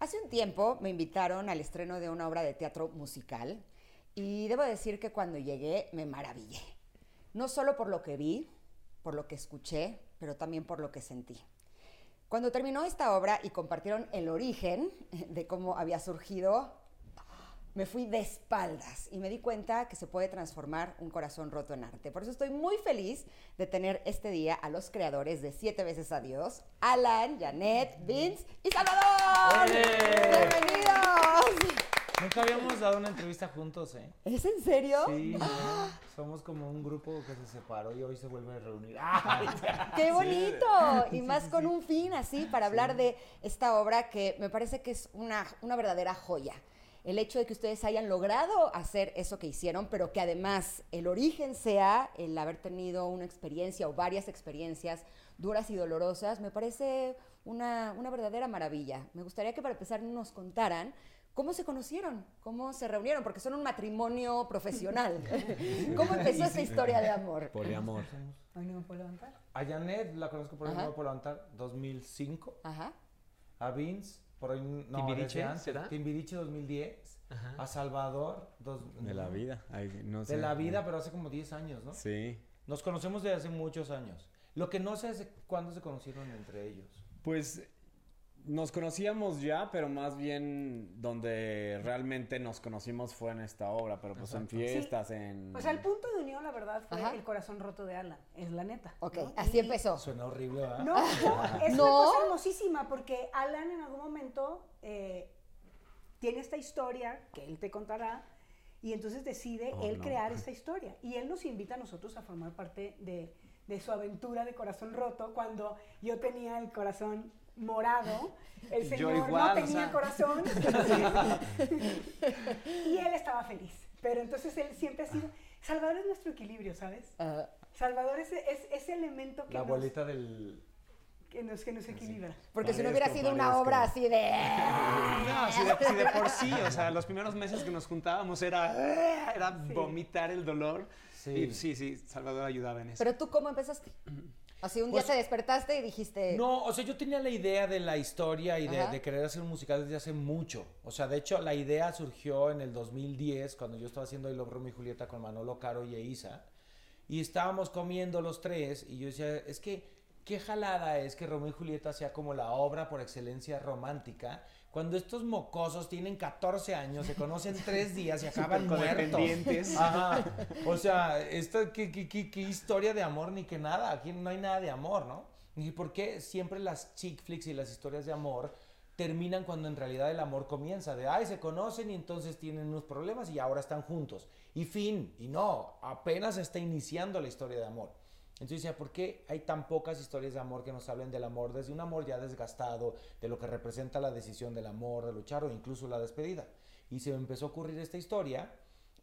Hace un tiempo me invitaron al estreno de una obra de teatro musical y debo decir que cuando llegué me maravillé. No solo por lo que vi, por lo que escuché, pero también por lo que sentí. Cuando terminó esta obra y compartieron el origen de cómo había surgido, me fui de espaldas y me di cuenta que se puede transformar un corazón roto en arte. Por eso estoy muy feliz de tener este día a los creadores de Siete veces Adiós, Alan, Janet, Vince y Salvador. ¡Bienvenidos! Nunca habíamos dado una entrevista juntos, ¿eh? ¿Es en serio? Sí, somos como un grupo que se separó y hoy se vuelve a reunir. ¡Ay! ¡Qué bonito! Y más con un fin así para hablar de esta obra que me parece que es una, una verdadera joya el hecho de que ustedes hayan logrado hacer eso que hicieron, pero que además el origen sea el haber tenido una experiencia o varias experiencias duras y dolorosas, me parece una, una verdadera maravilla. Me gustaría que para empezar nos contaran ¿Cómo se conocieron? ¿Cómo se reunieron? Porque son un matrimonio profesional. ¿Cómo empezó esa historia de amor? Poliamor. Me puedo levantar. A Janet la conozco por ahí, Ajá. no me puedo levantar, 2005. Ajá. A Vince, por ahí, no, ¿Timbiriche, antes. será? Timbiriche 2010. Ajá. A Salvador, dos- De la vida. ay, no sé. De la vida, pero hace como 10 años, ¿no? Sí. Nos conocemos desde hace muchos años. Lo que no sé es cuándo se conocieron entre ellos. Pues nos conocíamos ya, pero más bien donde realmente nos conocimos fue en esta obra, pero pues en fiestas, en... O sea, el punto de unión, la verdad, fue Ajá. el corazón roto de Alan. Es la neta. Ok, ¿no? así Y- empezó. Suena horrible, ¿verdad? No, no, es No. una cosa hermosísima porque Alan en algún momento eh, tiene esta historia que él te contará y entonces decide Oh, él no. crear esta historia. Y él nos invita a nosotros a formar parte de, de su aventura de corazón roto cuando yo tenía el corazón morado, el señor igual, no o tenía sea. corazón y él estaba feliz. Pero entonces él siempre ha sido... Salvador es nuestro equilibrio, ¿sabes? Ajá. Salvador es, es ese elemento que La nos, bolita del... que nos, que nos equilibra. Porque si no hubiera sido una obra así de... No, si de, si de por sí, o sea, los primeros meses que nos juntábamos era, era vomitar el dolor. Sí. Y sí, sí, Salvador ayudaba en eso. Pero tú, ¿cómo empezaste? Así un día Pues- te despertaste y dijiste... No, o sea, yo tenía la idea de la historia y de, querer hacer un musical desde hace mucho. O sea, de hecho, la idea surgió en el 2010, cuando yo estaba haciendo I Love Romeo y Julieta con Manolo Caro y Eiza. Y estábamos comiendo los tres y yo decía, es que, qué jalada es que Romeo y Julieta sea como la obra por excelencia romántica, cuando estos mocosos tienen 14 años, se conocen tres días y acaban muertos. Ajá. O sea, esto, ¿qué, qué, qué- qué historia de amor ni que nada? Aquí no hay nada de amor, ¿no? ¿Y por qué siempre las chick flicks y las historias de amor terminan cuando en realidad el amor comienza? De, ay, se conocen y entonces tienen unos problemas y ahora están juntos. Y fin, y no, apenas está iniciando la historia de amor. Entonces decía, ¿por qué hay tan pocas historias de amor que nos hablen del amor desde un amor ya desgastado, de lo que representa la decisión del amor, de luchar o incluso la despedida? Y se me empezó a ocurrir esta historia,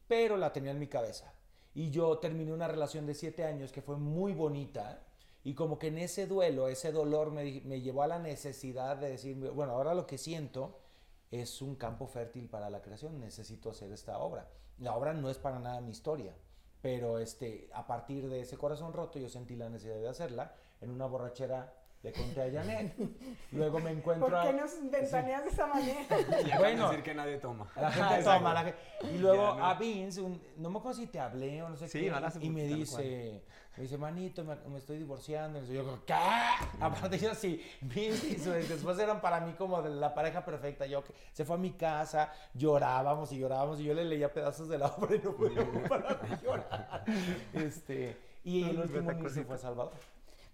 pero la tenía en mi cabeza. Y yo terminé una relación de siete años que fue muy bonita y como que en ese duelo, ese dolor me, me llevó a la necesidad de decir, bueno, ahora lo que siento es un campo fértil para la creación, necesito hacer esta obra. La obra no es para nada mi historia, pero este, a partir de ese corazón roto yo sentí la necesidad de hacerla en una borrachera le conté a Janet. Luego me encuentro ¿Por a- qué nos ventaneas de esa manera? Ya bueno. decir que nadie toma. la gente Exacto. toma, la gente- Y luego Ya, ¿no? a Vince, un- no me acuerdo si te hablé o no sé Sí, qué, hablaste y me dice, me dice, manito, me, me estoy divorciando. Y yo, como, ¿qué? Aparte yo sí, Vince y su esposa eran para mí como de la pareja perfecta. Yo que se fue a mi casa, llorábamos y llorábamos y yo le leía pedazos de la obra y no podía parar de llorar. Este, y el último irse fue Salvador.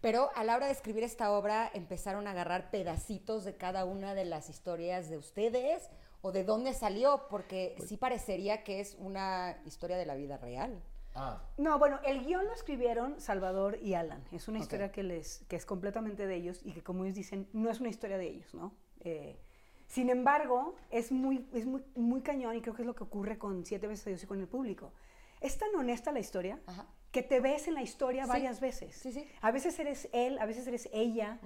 Pero a la hora de escribir esta obra empezaron a agarrar pedacitos de cada una de las historias de ustedes o de dónde salió, porque sí parecería que es una historia de la vida real. Ah, No, bueno, el guion lo escribieron Salvador y Alan. Es una historia que, les, que es completamente de ellos y que, como ellos dicen, no es una historia de ellos, ¿no? Eh, sin embargo, es, muy, es muy, muy cañón y creo que es lo que ocurre con Siete veces a Dios y con el público. Es tan honesta la historia Ajá. Que te ves en la historia Sí. varias veces. Sí, sí. A veces eres él, a veces eres ella.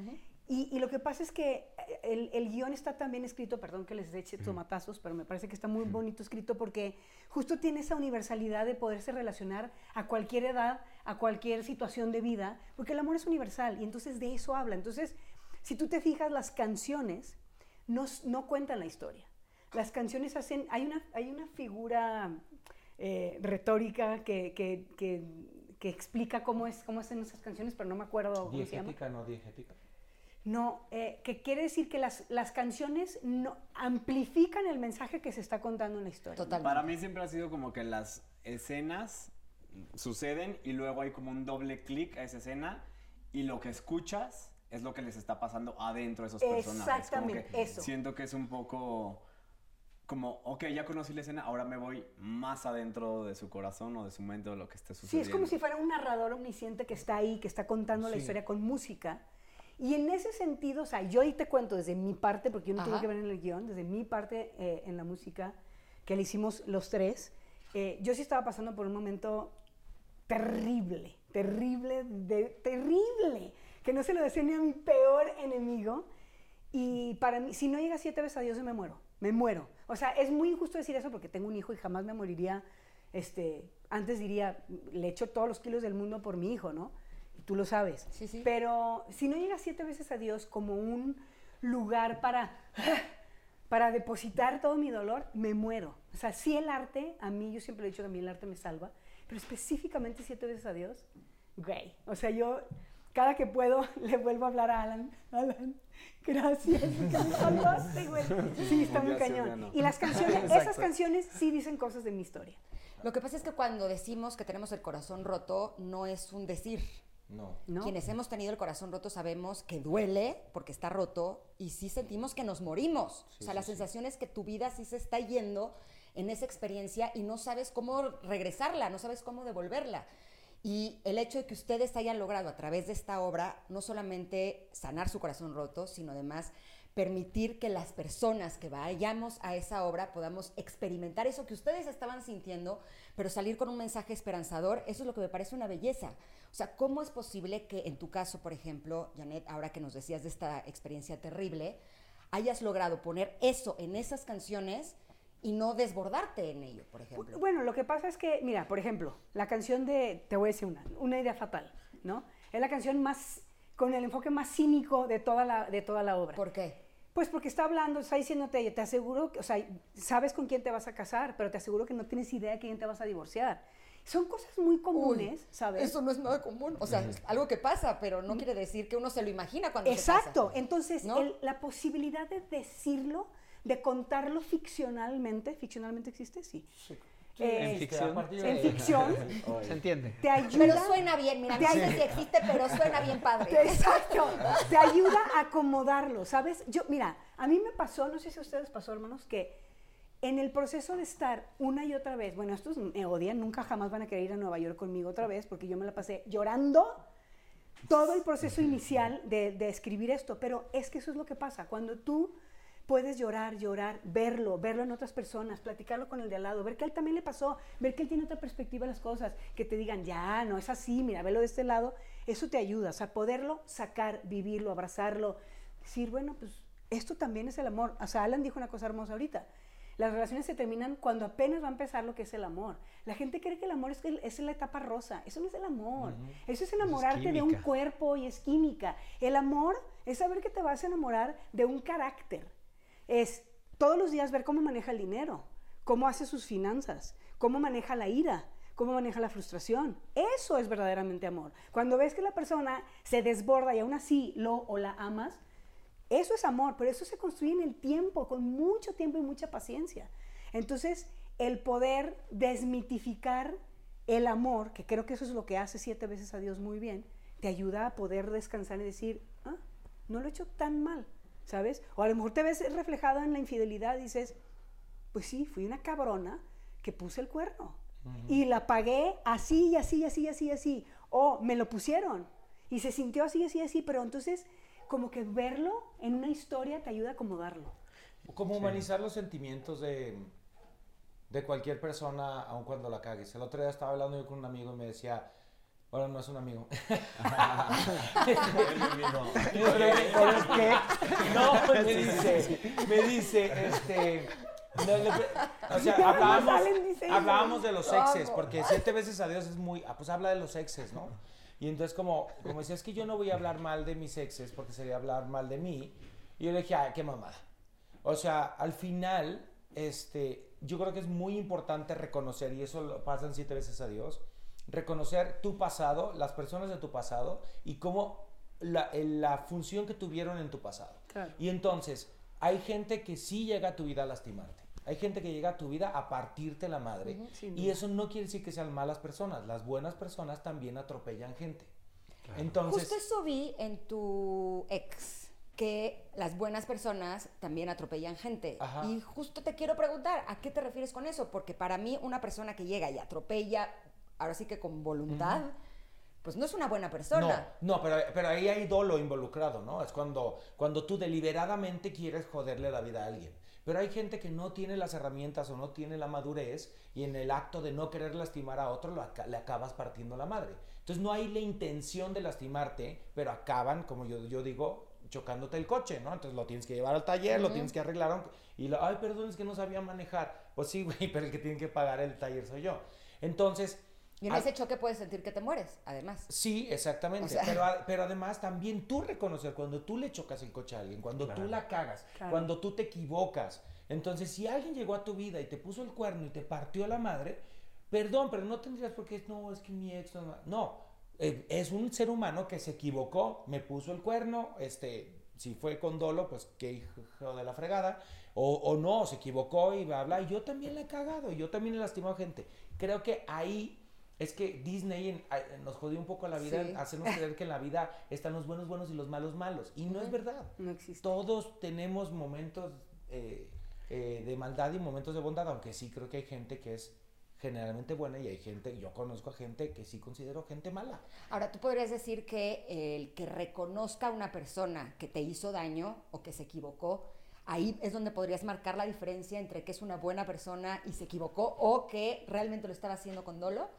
y, y lo que pasa es que eh, el, el guion está tan bien escrito, perdón que les eche tomatazos, pero me parece que está muy bonito escrito porque justo tiene esa universalidad de poderse relacionar a cualquier edad, a cualquier situación de vida, porque el amor es universal y entonces de eso habla. Entonces, si tú te fijas, las canciones no, cuentan la historia. Las canciones hacen, hay una, hay una figura eh, retórica que, que, que, que explica cómo, es, cómo hacen esas canciones, pero no me acuerdo cómo se llama. diegética, no diegética. No, eh, que quiere decir que las, las canciones no, amplifican el mensaje que se está contando en la historia. Totalmente. Para mí siempre ha sido como que las escenas suceden y luego hay como un doble clic a esa escena y lo que escuchas es lo que les está pasando adentro de esos personajes. Como Exactamente, que eso. Siento que es un poco como, ok, ya conocí la escena, ahora me voy más adentro de su corazón o de su mente o lo que esté Sí, sucediendo. es como si fuera un narrador omnisciente que está ahí, que está contando la Sí. historia con música. Y en ese sentido, o sea, yo ahí te cuento desde mi parte, porque yo no tuve Ajá. que ver en el guion, desde mi parte eh, en la música que le hicimos los tres, eh, yo sí estaba pasando por un momento terrible, terrible, de- terrible, que no se lo decía ni a mi peor enemigo. Y para mí, si no llega siete veces a Dios, yo me muero, me muero. O sea, es muy injusto decir eso porque tengo un hijo y jamás me moriría, este, antes diría, le echo todos los kilos del mundo por mi hijo, ¿no? Y tú lo sabes. Sí, sí. Pero si no llega siete veces a Dios como un lugar para, para depositar todo mi dolor, me muero. O sea, sí el arte, a mí, yo siempre he dicho que a mí el arte me salva, pero específicamente siete veces a Dios, güey. O sea, yo cada que puedo le vuelvo a hablar a Alan. Alan, gracias. Sí, está muy sí, cañón. Y las canciones, esas canciones sí dicen cosas de mi historia. Lo que pasa es que cuando decimos que tenemos el corazón roto, no es un decir. No. ¿no? Quienes hemos tenido el corazón roto sabemos que duele porque está roto y sí sentimos que nos morimos. o sea, la sensación es que tu vida sí se está yendo en esa experiencia y no sabes cómo regresarla, no sabes cómo devolverla. Y el hecho de que ustedes hayan logrado a través de esta obra no solamente sanar su corazón roto, sino además permitir que las personas que vayamos a esa obra podamos experimentar eso que ustedes estaban sintiendo, pero salir con un mensaje esperanzador, eso es lo que me parece una belleza. O sea, ¿cómo es posible que en tu caso, por ejemplo, Janet, ahora que nos decías de esta experiencia terrible, hayas logrado poner eso en esas canciones y no desbordarte en ello, por ejemplo? Bueno, lo que pasa es que, mira, por ejemplo, la canción de, te voy a decir una, una idea fatal, ¿no? Es la canción más, con el enfoque más cínico de toda la, de toda la obra. ¿Por qué? Pues porque está hablando, está diciéndote, te aseguro, que, o sea, sabes con quién te vas a casar, pero te aseguro que no tienes idea de quién te vas a divorciar. Son cosas muy comunes, Uy, ¿sabes? Eso no es nada común. O sea, es algo que pasa, pero no quiere decir que uno se lo imagina cuando se Exacto. casa. Entonces, ¿No? el- la posibilidad de decirlo, de contarlo ficcionalmente, ¿ficcionalmente existe? Sí. Eh, En ficción. A partir En ficción, ¿Se entiende? te ayuda... Pero suena bien, mira, Te no ay- sé si existe, pero suena bien padre. Exacto. Te ayuda a acomodarlo, ¿sabes? Yo, mira, a mí me pasó, no sé si a ustedes pasó, hermanos, que en el proceso de estar una y otra vez, bueno, estos me odian, nunca jamás van a querer ir a Nueva York conmigo otra vez, porque yo me la pasé llorando todo el proceso inicial de, de escribir esto, pero es que eso es lo que pasa, cuando tú puedes llorar, llorar, verlo, verlo en otras personas, platicarlo con el de al lado, ver que a él también le pasó, ver que él tiene otra perspectiva de las cosas, que te digan, ya, no es así, mira, velo de este lado, eso te ayuda, o sea, poderlo sacar, vivirlo, abrazarlo, decir, bueno, pues esto también es el amor. O sea, Alan dijo una cosa hermosa ahorita. Las relaciones se terminan cuando apenas va a empezar lo que es el amor. La gente cree que el amor es, que es la etapa rosa. Eso no es el amor. Eso es enamorarte de un cuerpo y es química. El amor es saber que te vas a enamorar de un carácter. Es todos los días ver cómo maneja el dinero, cómo hace sus finanzas, cómo maneja la ira, cómo maneja la frustración. Eso es verdaderamente amor. Cuando ves que la persona se desborda y aún así lo o la amas, eso es amor, pero eso se construye en el tiempo, con mucho tiempo y mucha paciencia. Entonces, el poder desmitificar el amor, que creo que eso es lo que hace siete veces a Dios muy bien, te ayuda a poder descansar y decir, ah, no lo he hecho tan mal, ¿sabes? O a lo mejor te ves reflejado en la infidelidad y dices, pues sí, fui una cabrona que puse el cuerno. Y la pagué así, y así, y así, y así, y así. O me lo pusieron. Y se sintió así, así, así. Pero entonces, como que verlo en una historia te ayuda a acomodarlo. Como humanizar los sentimientos de, de cualquier persona, aun cuando la cagues. El otro día estaba hablando yo con un amigo y me decía, bueno, no es un amigo. No, pues me dice, me dice, este... no, le- o sea, hablábamos, hablábamos de los exes, porque siete veces a Dios es muy, ah, pues habla de los exes, ¿no? Y entonces como, como decía, es que yo no voy a hablar mal de mis exes porque sería hablar mal de mí. Y yo le dije, ay, qué mamada. O sea, al final, este, yo creo que es muy importante reconocer, y eso lo pasan siete veces a Dios, reconocer tu pasado, las personas de tu pasado y cómo la, función que tuvieron en tu pasado. Claro. Y entonces, hay gente que sí llega a tu vida a lastimarte. Hay gente que llega a tu vida a partirte la madre. y eso no quiere decir que sean malas personas. Las buenas personas también atropellan gente. Entonces, Justo eso vi en tu ex, que las buenas personas también atropellan gente. Ajá. Y justo te quiero preguntar, ¿a qué te refieres con eso? Porque para mí una persona que llega y atropella, ahora sí que con voluntad, pues no es una buena persona. No, no, pero, pero ahí hay dolo involucrado, ¿no? Es cuando, cuando tú deliberadamente quieres joderle la vida a alguien. Pero hay gente que no tiene las herramientas o no tiene la madurez y en el acto de no querer lastimar a otro lo le acabas partiendo la madre. Entonces no hay la intención de lastimarte, pero acaban, como yo, yo digo, chocándote el coche, ¿no? Entonces lo tienes que llevar al taller, lo tienes que arreglar. aunque- Y lo, ay, perdón, es que no sabía manejar. Pues sí, güey, pero el que tiene que pagar el taller soy yo. Entonces... Y en a- ese choque puedes sentir que te mueres, además. Sí, exactamente. O sea- pero, a- pero además también tú reconocer cuando tú le chocas el coche a alguien, cuando tú la cagas, Claro. cuando tú te equivocas. Entonces, si alguien llegó a tu vida y te puso el cuerno y te partió la madre, perdón, pero no tendrías por qué, no, es que mi ex no. No, eh, es un ser humano que se equivocó, me puso el cuerno, este, si fue con dolo, pues qué hijo de la fregada. O, o no, se equivocó y bla, bla. Y yo también la he cagado, y yo también he lastimado gente. Creo que ahí es que Disney en- nos jodió un poco la vida, Sí. hacernos creer que en la vida están los buenos buenos y los malos malos. Y no es verdad. No existe. Todos tenemos momentos eh, eh, de maldad y momentos de bondad, aunque sí creo que hay gente que es generalmente buena y hay gente, yo conozco a gente que sí considero gente mala. Ahora, tú podrías decir que el que reconozca a una persona que te hizo daño o que se equivocó, ahí es donde podrías marcar la diferencia entre que es una buena persona y se equivocó o que realmente lo estaba haciendo con dolo.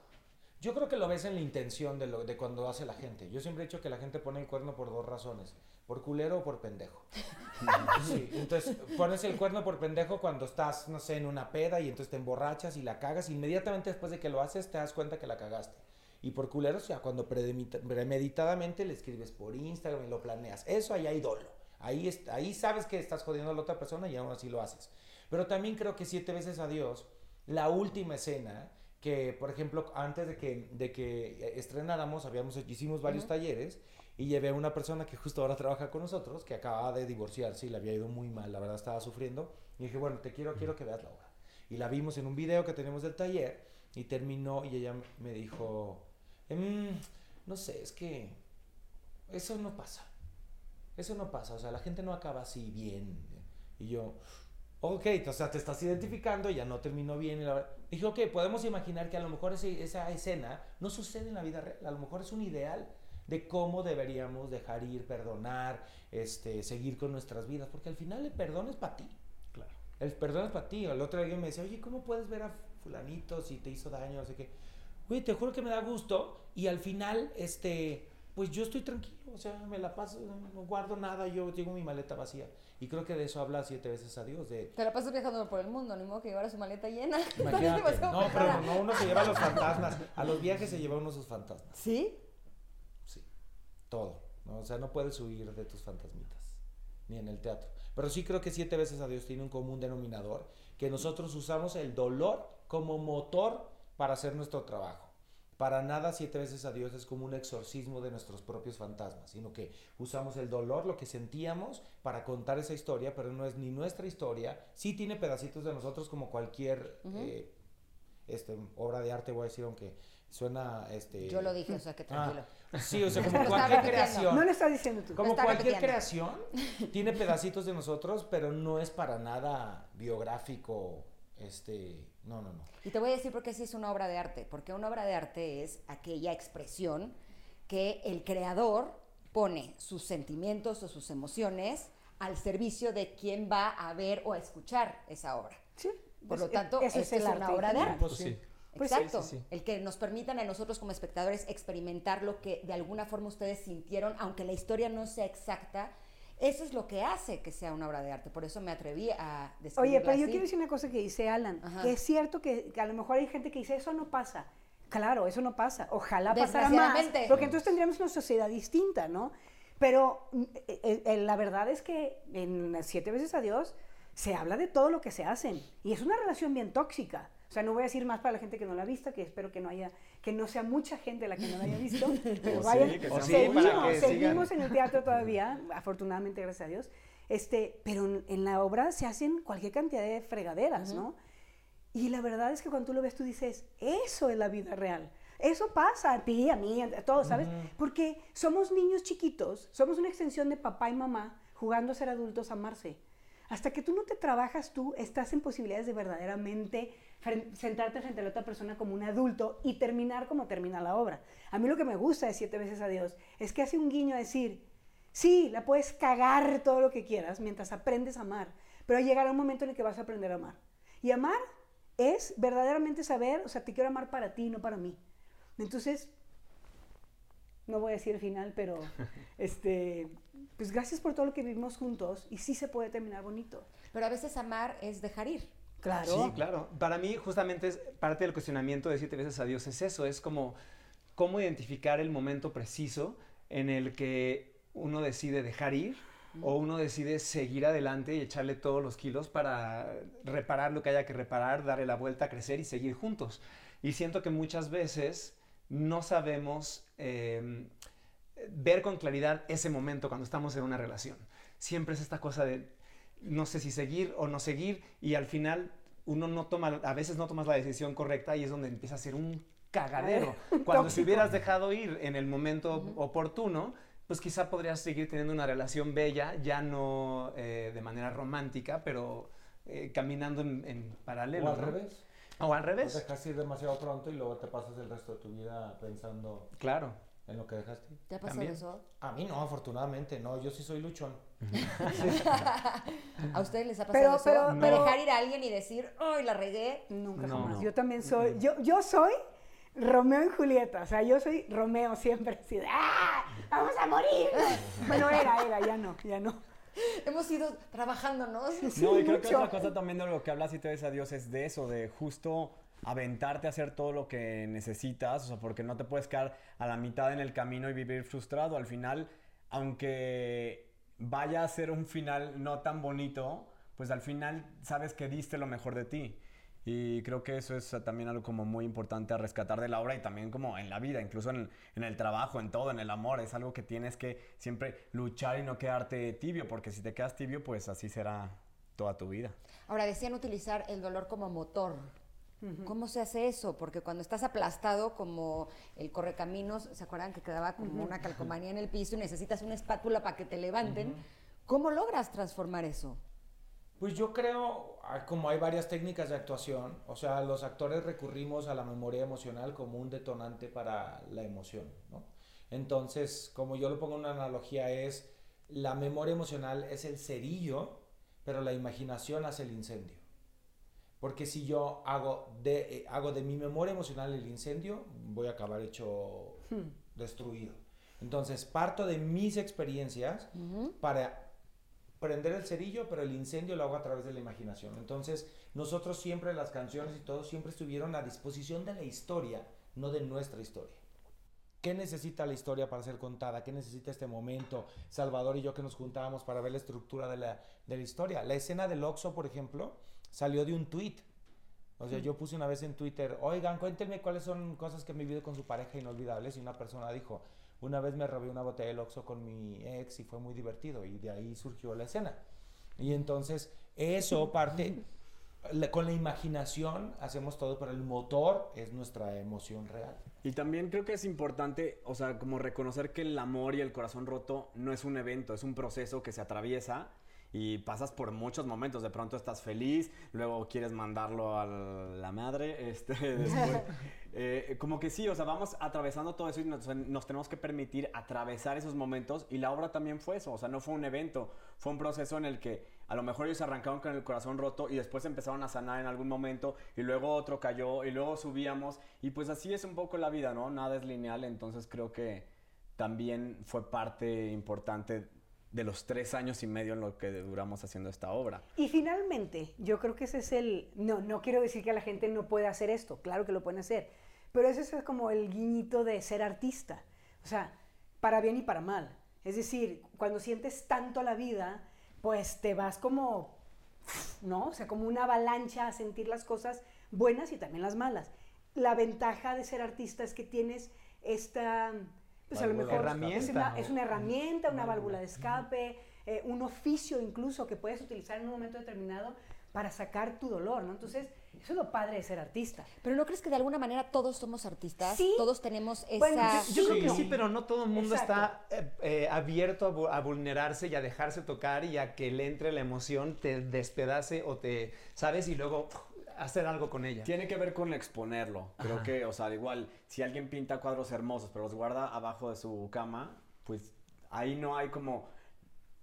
Yo creo que lo ves en la intención de, lo, de cuando hace la gente. Yo siempre he dicho que la gente pone el cuerno por dos razones, por culero o por pendejo. Sí, entonces pones el cuerno por pendejo cuando estás, no sé, en una peda y entonces te emborrachas y la cagas. Inmediatamente después de que lo haces te das cuenta que la cagaste. Y por culero, o sea, cuando premeditadamente le escribes por Instagram y lo planeas. Eso ahí hay dolo. Ahí, ahí sabes que estás jodiendo a la otra persona y aún así lo haces. Pero también creo que siete veces a Dios, la última escena, que por ejemplo, antes de que, de que estrenáramos, habíamos, hicimos varios talleres y llevé a una persona que justo ahora trabaja con nosotros, que acababa de divorciarse y le había ido muy mal, la verdad estaba sufriendo. Y dije, bueno, te quiero, quiero que veas la obra. Y la vimos en un video que tenemos del taller y terminó y ella me dijo, "Em, no sé, es que eso no pasa. Eso no pasa, o sea, la gente no acaba así bien. Y yo, ok, o sea, te estás identificando, ya no terminó bien. y la Dije, ok, podemos imaginar que a lo mejor ese- esa escena no sucede en la vida real, a lo mejor es un ideal de cómo deberíamos dejar ir, perdonar, este, seguir con nuestras vidas, porque al final el perdón es para ti. Claro. El perdón es para ti. El otro día me decía, oye, ¿cómo puedes ver a fulanito si te hizo daño? No sé qué. Güey, te juro que me da gusto y al final, este, pues yo estoy tranquilo, o sea, me la paso, no guardo nada, yo tengo mi maleta vacía. Y creo que de eso habla siete veces a Dios, de... Te la pasas viajando por el mundo, ni modo que llevara su maleta llena. Imagínate, no, pero no, uno se lleva los fantasmas, a los viajes se lleva uno sus fantasmas, ¿Sí? sí, todo, ¿no? o sea, no puedes huir de tus fantasmitas, ni en el teatro. Pero sí creo que siete veces a Dios tiene un común denominador, que nosotros usamos el dolor como motor para hacer nuestro trabajo. Para nada siete veces a Dios es como un exorcismo de nuestros propios fantasmas, sino que usamos el dolor, lo que sentíamos, para contar esa historia, pero no es ni nuestra historia. Sí tiene pedacitos de nosotros como cualquier eh, este, obra de arte, voy a decir, aunque suena... Este, Yo lo dije, o sea que tranquilo. Ah, sí, o sea, como cualquier creación. No lo estás diciendo tú. Como cualquier repitiendo. creación, tiene pedacitos de nosotros, pero no es para nada biográfico Este, no, no, no. Y te voy a decir por qué sí es una obra de arte. Porque una obra de arte es aquella expresión que el creador pone sus sentimientos o sus emociones al servicio de quien va a ver o a escuchar esa obra. Sí. Por Es- lo tanto, eso esta es es, una arte obra de arte. Pues sí. Sí, Exacto. sí, sí. El que nos permitan a nosotros como espectadores experimentar lo que de alguna forma ustedes sintieron, aunque la historia no sea exacta, eso es lo que hace que sea una obra de arte. Por eso me atreví a describirla Oye, pero yo quiero decir una cosa que dice Alan, Ajá. que es cierto que, que a lo mejor hay gente que dice, eso no pasa. Claro, eso no pasa. Ojalá pasara más, porque entonces tendríamos una sociedad distinta, ¿no? Pero mm, eh, eh, la verdad es que en Siete veces a Dios se habla de todo lo que se hacen y es una relación bien tóxica. O sea, no voy a decir más para la gente que no la ha visto, que espero que no haya, que no sea mucha gente la que no la haya visto, pero vaya, sí, que seguimos, que en el teatro todavía, afortunadamente, gracias a Dios. Este, pero en, en la obra se hacen cualquier cantidad de fregaderas, ¿no? Y la verdad es que cuando tú lo ves, tú dices, eso es la vida real. Eso pasa a ti, a mí, a todos, ¿sabes? Porque somos niños chiquitos, somos una extensión de papá y mamá jugando a ser adultos, a amarse. Hasta que tú no te trabajas tú, estás en posibilidades de verdaderamente sentarte frente a la otra persona como un adulto y terminar como termina la obra. A mí lo que me gusta de Siete veces a Dios es que hace un guiño a decir, sí, la puedes cagar todo lo que quieras mientras aprendes a amar, pero llegará un momento en el que vas a aprender a amar. Y amar es verdaderamente saber, o sea, te quiero amar para ti, no para mí. Entonces, no voy a decir el final, pero este, pues gracias por todo lo que vivimos juntos y sí se puede terminar bonito. Pero a veces amar es dejar ir. Claro. Sí, claro. Para mí, justamente, es parte del cuestionamiento de siete veces a Dios es eso, es como cómo identificar el momento preciso en el que uno decide dejar ir o uno decide seguir adelante y echarle todos los kilos para reparar lo que haya que reparar, darle la vuelta, crecer y seguir juntos. Y siento que muchas veces no sabemos eh, ver con claridad ese momento cuando estamos en una relación. Siempre es esta cosa de no sé si seguir o no seguir y al final uno no toma, a veces no tomas la decisión correcta y es donde empieza a ser un cagadero. Cuando si hubieras dejado ir en el momento oportuno, pues quizá podrías seguir teniendo una relación bella, ya no eh, de manera romántica, pero eh, caminando en, en paralelo. O al ¿no? revés. O al Te revés. dejas ir demasiado pronto y luego te pasas el resto de tu vida pensando Claro. En lo que dejaste. ¿Te ha pasado También. eso? A mí no, afortunadamente, no. Yo sí soy luchón. ¿A ustedes les ha Pero- pasado eso? pero- pero- dejar ir a alguien y decir, ¡ay, la regué! Nunca No. jamás. Yo también soy, yo, yo soy Romeo y Julieta, o sea, yo soy Romeo siempre, así de, ¡ah! ¡Vamos a morir! bueno, era, era, ya no, ya no. Hemos ido trabajándonos. Sí, no, y creo que otra cosa también de lo que hablas y te ves a Dios es de eso, de justo aventarte a hacer todo lo que necesitas, o sea, porque no te puedes quedar a la mitad en el camino y vivir frustrado. Al final, aunque vaya a ser un final no tan bonito, pues al final sabes que diste lo mejor de ti. Y creo que eso es también algo como muy importante a rescatar de la obra y también como en la vida, incluso en, en el trabajo, en todo, en el amor. Es algo que tienes que siempre luchar y no quedarte tibio, porque si te quedas tibio, pues así será toda tu vida. Ahora, decían utilizar el dolor como motor. ¿Cómo se hace eso? Porque cuando estás aplastado como el correcaminos, ¿se acuerdan que quedaba como una calcomanía en el piso y necesitas una espátula para que te levanten? ¿Cómo logras transformar eso? Pues yo creo, ah, como hay varias técnicas de actuación, o sea, los actores recurrimos a la memoria emocional como un detonante para la emoción, ¿no? Entonces, como yo lo pongo en una analogía, es la memoria emocional es el cerillo, pero la imaginación hace el incendio. Porque si yo hago de, eh, hago de mi memoria emocional el incendio, voy a acabar hecho destruido. Entonces, parto de mis experiencias para prender el cerillo, pero el incendio lo hago a través de la imaginación. Entonces, nosotros siempre, las canciones y todo, siempre estuvieron a disposición de la historia, no de nuestra historia. ¿Qué necesita la historia para ser contada? ¿Qué necesita este momento? Salvador y yo que nos juntábamos para ver la estructura de la, de la historia. La escena del Oxxo, por ejemplo, salió de un tweet. O sea, yo puse una vez en Twitter, oigan, cuéntenme cuáles son cosas que he vivido con su pareja inolvidables. Y una persona dijo, una vez me robé una botella del Oxxo con mi ex y fue muy divertido. Y de ahí surgió la escena. Y entonces, eso parte, la- con la imaginación hacemos todo, pero el motor es nuestra emoción real. Y también creo que es importante, o sea, como reconocer que el amor y el corazón roto no es un evento, es un proceso que se atraviesa y pasas por muchos momentos. De pronto estás feliz, luego quieres mandarlo a la madre, este, después. Eh, como que sí, o sea, vamos atravesando todo eso y nos, nos, tenemos que permitir atravesar esos momentos y la obra también fue eso, o sea, no fue un evento, fue un proceso en el que a lo mejor ellos arrancaron con el corazón roto y después empezaron a sanar en algún momento y luego otro cayó y luego subíamos y pues así es un poco la vida, ¿no? Nada es lineal, entonces creo que también fue parte importante de los tres años y medio en lo que duramos haciendo esta obra. Y finalmente, yo creo que ese es el... No, no quiero decir que la gente no pueda hacer esto, claro que lo pueden hacer, pero ese es como el guiñito de ser artista, o sea, para bien y para mal. Es decir, cuando sientes tanto la vida, pues te vas como, ¿no? O sea, como una avalancha a sentir las cosas buenas y también las malas. La ventaja de ser artista es que tienes esta pues a lo mejor Es, una, es una herramienta, una válvula de escape, eh, un oficio incluso que puedes utilizar en un momento determinado para sacar tu dolor, ¿no? Entonces, eso es lo padre de ser artista. Pero ¿no crees que de alguna manera todos somos artistas? Sí. Todos tenemos esa... Bueno, yo, creo que sí, pero no todo el mundo está eh, eh, abierto a, a, vulnerarse y a dejarse tocar y a que le entre la emoción, te despedace o te, ¿sabes? Y luego hacer algo con ella. Tiene que ver con exponerlo. Creo que, o sea, igual, si alguien pinta cuadros hermosos, pero los guarda abajo de su cama, pues ahí no hay como,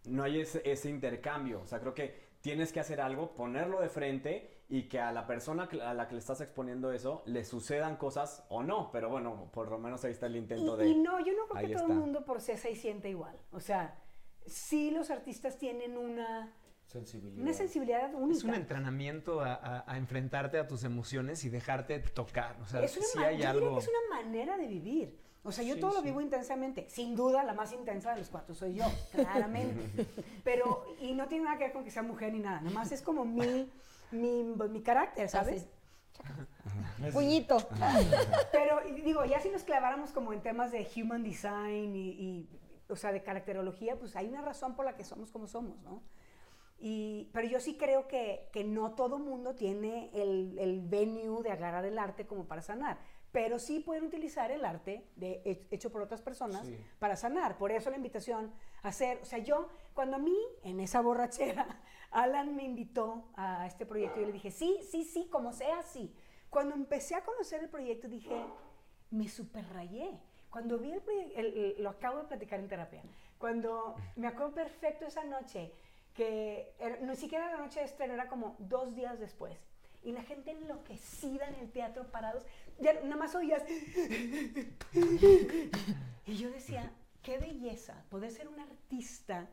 no hay ese, ese intercambio. O sea, creo que tienes que hacer algo, ponerlo de frente y que a la persona a la que le estás exponiendo eso le sucedan cosas o no, pero bueno, por lo menos ahí está el intento de... Y no, yo no creo que todo el mundo por ser se siente igual. O sea, sí los artistas tienen una Sensibilidad. Una sensibilidad única. Es un entrenamiento a, a, enfrentarte a tus emociones y dejarte tocar. O sea, es una, sí hay algo... es una manera de vivir. O sea, yo Sí, todo lo sí. vivo intensamente. Sin duda, la más intensa de los cuatro soy yo, claramente. Pero, y no tiene nada que ver con que sea mujer ni nada. Nomás es como mi, mi, mi carácter, ¿sabes? Puñito. Pero digo, ya si nos claváramos como en temas de human design y, y, o sea, de caracterología, pues hay una razón por la que somos como somos, ¿no? Y, pero yo sí creo que, que no todo mundo tiene el, el venue de agarrar el arte como para sanar, pero sí pueden utilizar el arte de, he- hecho por otras personas Sí. para sanar. Por eso la invitación a hacer, o sea, yo, cuando a mí, en esa borrachera, Alan me invitó a este proyecto, yo le dije, sí, sí, sí, como sea, sí. Cuando empecé a conocer el proyecto, dije, me superrayé. Cuando vi el proyecto, lo acabo de platicar en terapia, cuando me acuerdo perfecto esa noche, que era- ni siquiera la noche de estreno, era como dos días después. Y la gente enloquecida en el teatro, parados, ya nada más oías. Y yo decía, qué belleza poder ser un artista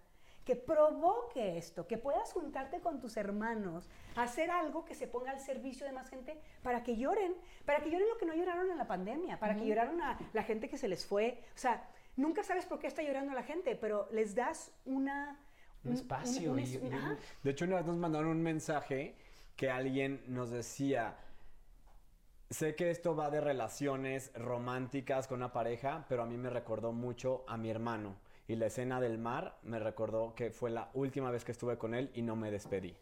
que provoque esto, que puedas juntarte con tus hermanos, hacer algo que se ponga al servicio de más gente para que lloren, para que lloren lo que no lloraron en la pandemia, para que lloraron a la gente que se les fue. O sea, nunca sabes por qué está llorando la gente, pero les das una... Un espacio y-. De hecho, una vez nos mandaron un mensaje que alguien nos decía, sé que esto va de relaciones románticas con una pareja, pero a mí me recordó mucho a mi hermano. Y la escena del mar me recordó que fue la última vez que estuve con él y no me despedí.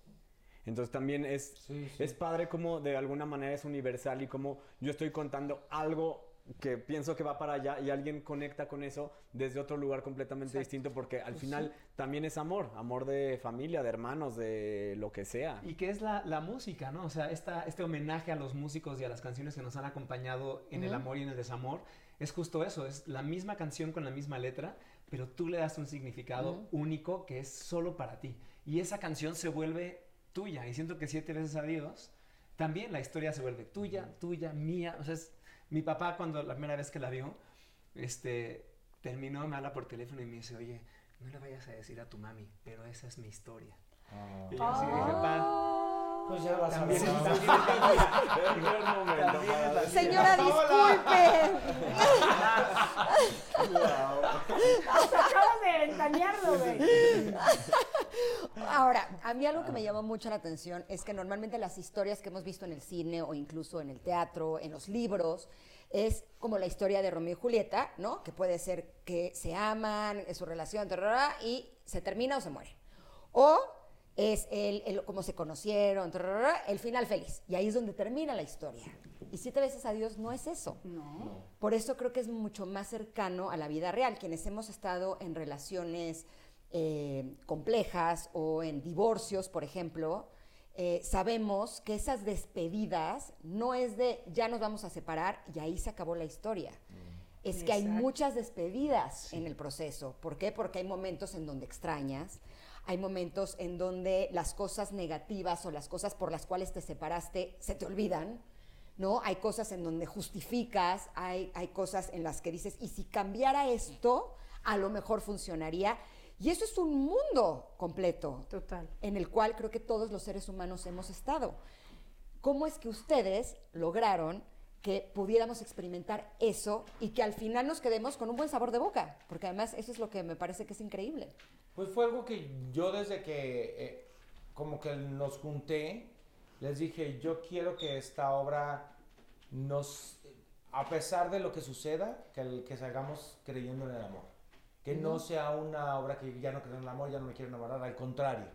Entonces también es, Sí, sí. es padre como de alguna manera es universal y como yo estoy contando algo que pienso que va para allá y alguien conecta con eso desde otro lugar completamente distinto porque al final también es amor, amor de familia, de hermanos, de lo que sea. Y que es la, la música, ¿no? O sea, esta, este homenaje a los músicos y a las canciones que nos han acompañado en el amor y en el desamor, es justo eso, es la misma canción con la misma letra, pero tú le das un significado único que es solo para ti. Y esa canción se vuelve tuya. Y siento que siete veces a Dios, también la historia se vuelve tuya, tuya, mía. O sea, es- mi papá cuando la primera vez que la vio, este, terminó, me habla por teléfono y me dice, oye, no le vayas a decir a tu mami, pero esa es mi historia. Y yo así dije, pa, Pues Señora, disculpe. Ventanearlo, güey. Ahora, a mí algo que me llamó mucho la atención es que normalmente las historias que hemos visto en el cine o incluso en el teatro, en los libros, es como la historia de Romeo y Julieta, ¿no? Que puede ser que se aman, es su relación, y se termina o se mueren. O es el, el- cómo se conocieron, el final feliz. Y ahí es donde termina la historia. Y siete veces a Dios no es eso. No. Por eso creo que es mucho más cercano a la vida real. Quienes hemos estado en relaciones eh, complejas o en divorcios, por ejemplo, eh, sabemos que esas despedidas no es de ya nos vamos a separar y ahí se acabó la historia. Es que hay muchas despedidas en el proceso. ¿Por qué? Porque hay momentos en donde extrañas, hay momentos en donde las cosas negativas o las cosas por las cuales te separaste se te olvidan, ¿no? Hay cosas en donde justificas, hay, hay cosas en las que dices, y si cambiara esto, a lo mejor funcionaría. Y eso es un mundo completo Total. en el cual creo que todos los seres humanos hemos estado. ¿Cómo es que ustedes lograron que pudiéramos experimentar eso y que al final nos quedemos con un buen sabor de boca? Porque además eso es lo que me parece que es increíble. Pues fue algo que yo desde que eh, como que nos junté, les dije, yo quiero que esta obra nos, a pesar de lo que suceda, que, el- que salgamos creyendo en el amor. Que no sea una obra que ya no creo en el amor, ya no me quiero enamorar, al contrario.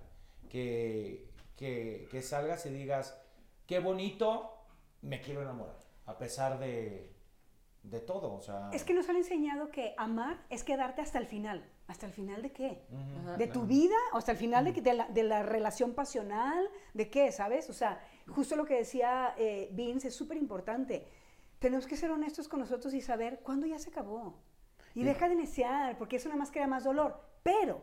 Que, que, que salgas y digas, qué bonito, me quiero enamorar. A pesar de, de todo, o sea... Es que nos han enseñado que amar es quedarte hasta el final. ¿Hasta el final de qué? ¿De tu vida? ¿O hasta el final de, de la, de la relación pasional? ¿De qué? ¿Sabes? O sea, justo lo que decía eh, Vince es súper importante. Tenemos que ser honestos con nosotros y saber cuándo ya se acabó. Y deja de desear, porque eso nada más crea más dolor. Pero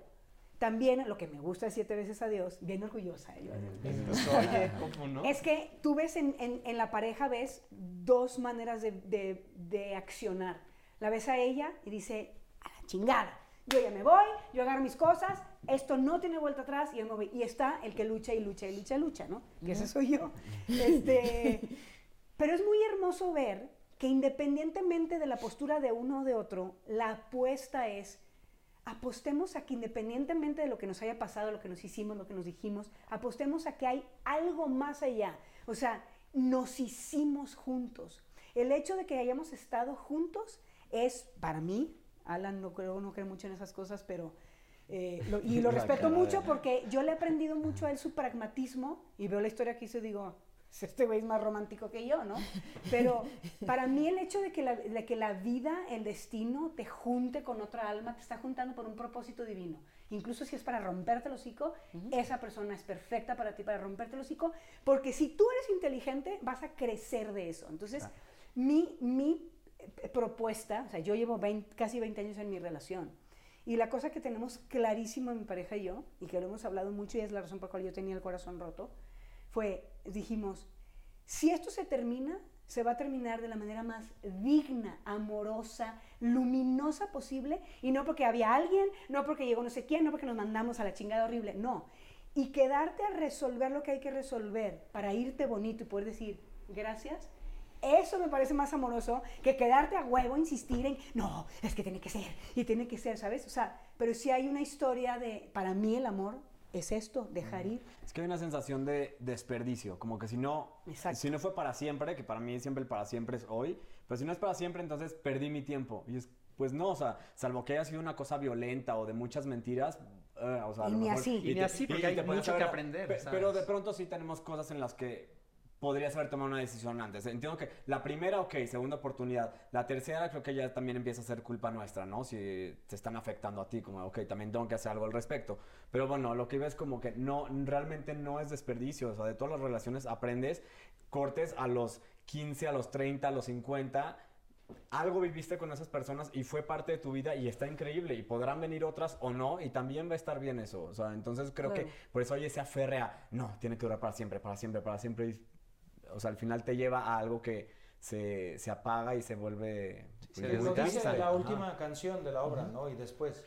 también lo que me gusta de siete veces a Dios, bien orgullosa, ¿eh? yo, Oye, ¿cómo no? es que tú ves en, en- en la pareja, ves dos maneras de, de- de accionar. La ves a ella y dice, a la chingada, yo ya me voy, yo agarro mis cosas, esto no tiene vuelta atrás y yo me voy. Y está el que lucha y lucha y lucha y lucha, ¿no? Que ese soy yo. Este, pero es muy hermoso ver que independientemente de la postura de uno o de otro, la apuesta es apostemos a que independientemente de lo que nos haya pasado, lo que nos hicimos, lo que nos dijimos, apostemos a que hay algo más allá. O sea, nos hicimos juntos. El hecho de que hayamos estado juntos es, para mí, Alan no creo, no cree mucho en esas cosas, pero... eh, lo- y lo respeto mucho porque yo le he aprendido mucho a él su pragmatismo y veo la historia que hizo y digo, este güey es más romántico que yo, ¿no? Pero para mí el hecho de que, la, de que la vida, el destino, te junte con otra alma, te está juntando por un propósito divino. Incluso si es para romperte el hocico, esa persona es perfecta para ti, para romperte el hocico, porque si tú eres inteligente, vas a crecer de eso. Entonces, mi, mi propuesta, o sea, yo llevo 20 casi 20 años en mi relación, y la cosa que tenemos clarísimo mi pareja y yo, y que lo hemos hablado mucho y es la razón por la cual yo tenía el corazón roto, fue, dijimos, si esto se termina, se va a terminar de la manera más digna, amorosa, luminosa posible, y no porque había alguien, no porque llegó no sé quién, no porque nos mandamos a la chingada horrible, no. Y quedarte a resolver lo que hay que resolver para irte bonito y poder decir gracias, eso me parece más amoroso que quedarte a huevo, insistir en, no, es que tiene que ser, y tiene que ser, ¿sabes? O sea, pero si hay una historia de, para mí el amor es esto, dejar ir. Es que hay una sensación de desperdicio, como que si no, Exacto. si no fue para siempre, que para mí siempre el para siempre es hoy, pero si no es para siempre, entonces perdí mi tiempo. Y es, pues no, o sea, salvo que haya sido una cosa violenta o de muchas mentiras, eh, o sea, a Y lo ni mejor- así. Y ni te- así, porque hay te puedes mucho que aprender. Pero de pronto sí tenemos cosas en las que podrías haber tomado una decisión antes. Entiendo que la primera, ok, segunda oportunidad. La tercera creo que ya también empieza a ser culpa nuestra, ¿no? Si te están afectando a ti, como, ok, también tengo que hacer algo al respecto. Pero bueno, lo que ves como que no, realmente no es desperdicio. O sea, de todas las relaciones aprendes cortes a los 15, a los 30, a los 50. Algo viviste con esas personas y fue parte de tu vida y está increíble y podrán venir otras o no y también va a estar bien eso. O sea, entonces creo Claro. que por eso oye se aferre a, no, tiene que durar para siempre, para siempre, para siempre. y, o sea, al final te lleva a algo que se, se apaga y se vuelve... se pues, desgasta. dice la Ajá. última canción de la obra, ¿no? Y después,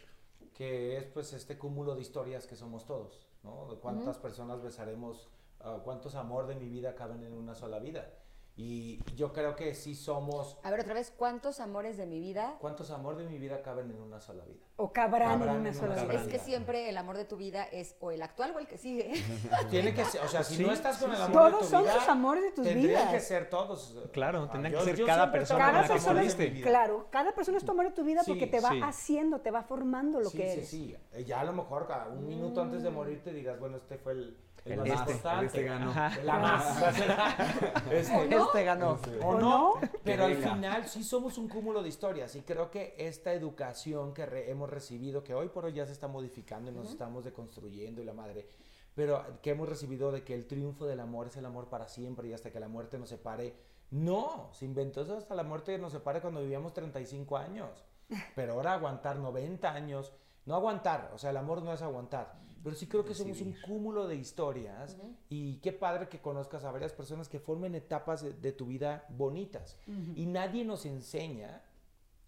que es pues este cúmulo de historias que somos todos, ¿no? De cuántas personas besaremos, ah, cuántos amor de mi vida caben en una sola vida. Y yo creo que sí somos, A ver, otra vez, ¿cuántos amores de mi vida? cuántos amor de mi vida caben en una sola vida. O cabrán, Cabrán en una en sola vida. Es que siempre el amor de tu vida es o el actual o el que sigue. Tiene que ser, o sea, si Sí, no estás con sí, el sí. amor de Todos tu son vida, tus amores de tus tendrían vidas. que ser todos. Claro, Ah, tendrían que ser cada persona tengo con la Cada persona, mi vida. claro, cada persona es tu amor de tu vida Sí, porque te va sí. haciendo, te va formando lo sí, que sí, eres. sí. Eh, Ya a lo mejor cada un minuto antes de morir te dirás, bueno, este fue el, el El más este, este ganó. Ajá. La más. Este, O no, Este ganó. O ¿O no. Pero al final sí somos un cúmulo de historias y creo que esta educación que re- hemos recibido, que hoy por hoy ya se está modificando y nos estamos deconstruyendo y la madre, pero que hemos recibido de que el triunfo del amor es el amor para siempre y hasta que la muerte nos separe. No, se inventó eso hasta la muerte nos separe cuando vivíamos 35 años. Pero ahora aguantar 90 años, no aguantar, o sea, el amor no es aguantar. Pero sí creo que somos un cúmulo de historias y qué padre que conozcas a varias personas que formen etapas de, de tu vida bonitas. Y nadie nos enseña,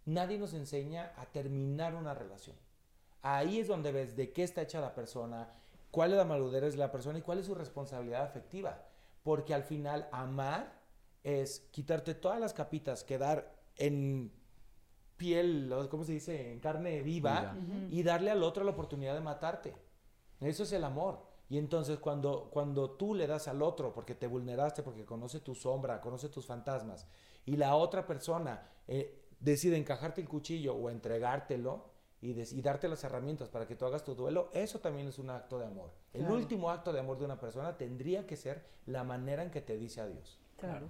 nadie nos enseña a terminar una relación. Ahí es donde ves de qué está hecha la persona, cuál es la madurez de la persona y cuál es su responsabilidad afectiva. Porque al final amar es quitarte todas las capitas, quedar en piel, ¿cómo se dice? En carne viva y darle al otro la oportunidad de matarte. Eso es el amor. Y entonces cuando, cuando tú le das al otro, porque te vulneraste, porque conoce tu sombra, conoce tus fantasmas, y la otra persona eh, decide encajarte el cuchillo o entregártelo y, des- y darte las herramientas para que tú hagas tu duelo, eso también es un acto de amor. El último acto de amor de una persona tendría que ser la manera en que te dice adiós. Claro.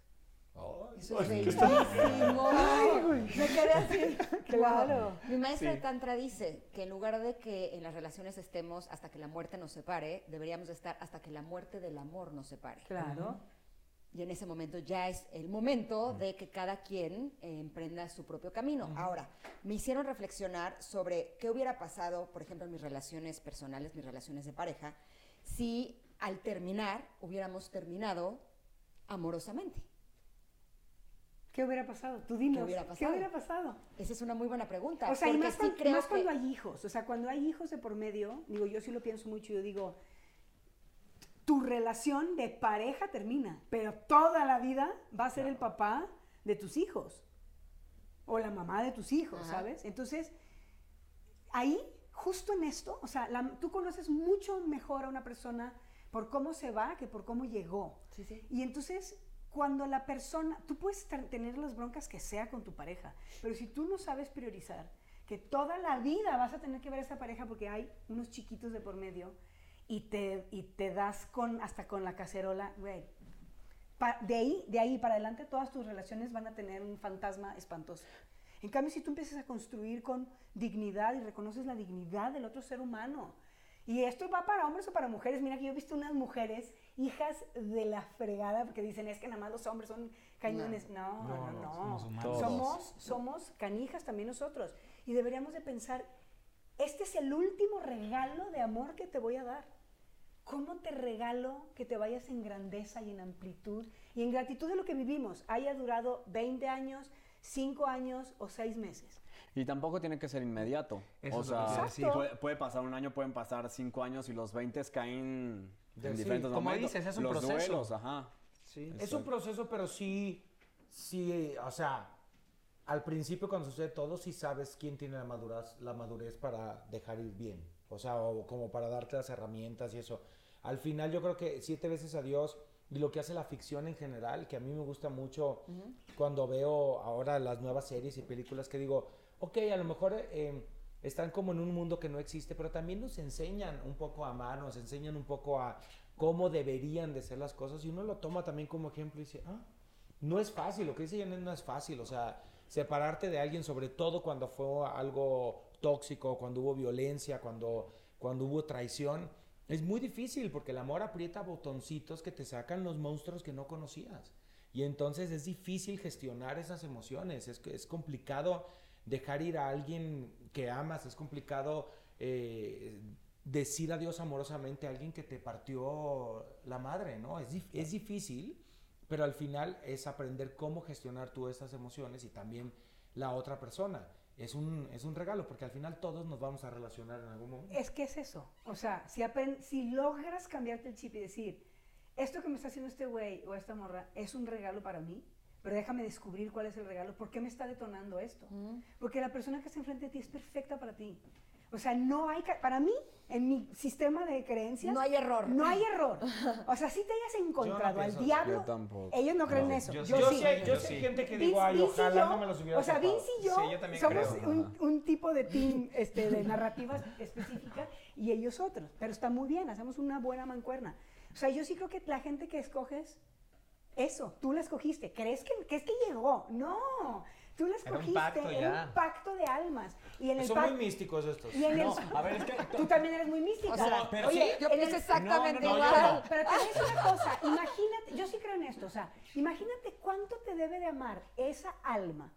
Eso es bellísimo. Me quedé así. Claro. Mi maestra de Tantra dice que en lugar de que en las relaciones estemos hasta que la muerte nos separe, deberíamos estar hasta que la muerte del amor nos separe. Claro. Y en ese momento ya es el momento de que cada quien eh, emprenda su propio camino. Ahora, me hicieron reflexionar sobre qué hubiera pasado, por ejemplo, en mis relaciones personales, mis relaciones de pareja, si al terminar hubiéramos terminado amorosamente. ¿Qué hubiera pasado? Tú dinos. hubiera pasado? ¿Qué hubiera pasado? Esa es una muy buena pregunta. O sea, y más, sí cuan- creo más que- cuando hay hijos. O sea, cuando hay hijos de por medio, digo, yo sí lo pienso mucho, yo digo, tu relación de pareja termina, pero toda la vida va a ser el papá de tus hijos o la mamá de tus hijos, Ajá. ¿sabes? Entonces, ahí, justo en esto, o sea, la- tú conoces mucho mejor a una persona por cómo se va que por cómo llegó. Sí, sí. Y entonces, cuando la persona, tú puedes tener las broncas que sea con tu pareja, pero si tú no sabes priorizar, que toda la vida vas a tener que ver a esa pareja porque hay unos chiquitos de por medio y te, y te das con, hasta con la cacerola, güey. De, ahí, de ahí para adelante todas tus relaciones van a tener un fantasma espantoso. En cambio, si tú empiezas a construir con dignidad y reconoces la dignidad del otro ser humano, y esto va para hombres o para mujeres. Mira que yo he visto unas mujeres, hijas de la fregada, porque dicen, es que nada más los hombres son cañones. No, no, no. somos humanos. Somos, somos canijas también nosotros. Y deberíamos de pensar, este es el último regalo de amor que te voy a dar. ¿Cómo te regalo que te vayas en grandeza y en amplitud y en gratitud de lo que vivimos, haya durado 20 años, 5 años o 6 meses? Y tampoco tiene que ser inmediato. Eso o sea, puede, puede pasar un año, pueden pasar cinco años y los 20 caen Sí, en diferentes como momentos. dices, es un los proceso. duelos, ajá. Sí. Es un proceso, pero sí, sí, o sea, al principio cuando sucede todo, sí sabes quién tiene la madurez, la madurez para dejar ir bien. O sea, o como para darte las herramientas y eso. Al final yo creo que siete veces a Dios y lo que hace la ficción en general, que a mí me gusta mucho cuando veo ahora las nuevas series y películas que digo, ok, a lo mejor eh, están como en un mundo que no existe, pero también nos enseñan un poco a amar, nos enseñan un poco a cómo deberían de ser las cosas y uno lo toma también como ejemplo y dice, ah, no es fácil, lo que dice Janet no es fácil, o sea, separarte de alguien, sobre todo cuando fue algo tóxico, cuando hubo violencia, cuando, cuando hubo traición, es muy difícil porque el amor aprieta botoncitos que te sacan los monstruos que no conocías. Y entonces es difícil gestionar esas emociones, es, es complicado dejar ir a alguien que amas, es complicado eh, decir adiós amorosamente a alguien que te partió la madre, ¿no? Es, es difícil, pero al final es aprender cómo gestionar tú esas emociones y también la otra persona. Es un, es un regalo, porque al final todos nos vamos a relacionar en algún momento. Es que es eso. O sea, si, si logras cambiarte el chip y decir, esto que me está haciendo este güey o esta morra es un regalo para mí, pero déjame descubrir cuál es el regalo, por qué me está detonando esto. Porque la persona que está enfrente de ti es perfecta para ti. O sea, no hay, para mí, en mi sistema de creencias, No hay error. No hay error. O sea, si te hayas encontrado al diablo, Yo tampoco. ellos no creen No, eso. yo Yo, sí. Yo sí. yo sí. gente que Vince- digo, ay, Vince y ojalá yo- no me los hubiera O sea, topado". Vince y yo, Sí, yo también somos creo. un, un tipo de team este, de narrativas específicas y ellos otros. Pero está muy bien, hacemos una buena mancuerna. O sea, yo sí creo que la gente que escoges, eso, tú la escogiste. ¿Crees que, que es que llegó? No, tú la Era un escogiste. pacto era un pacto de almas. Y en el Son muy místicos estos. y en el- No, a ver, es que- tú también eres muy mística. O sea, pero oye, sí. yo en pienso el- exactamente no, no, yo igual. no. Pero te voy a decir una cosa, imagínate, yo sí creo en esto, o sea, imagínate cuánto te debe de amar esa alma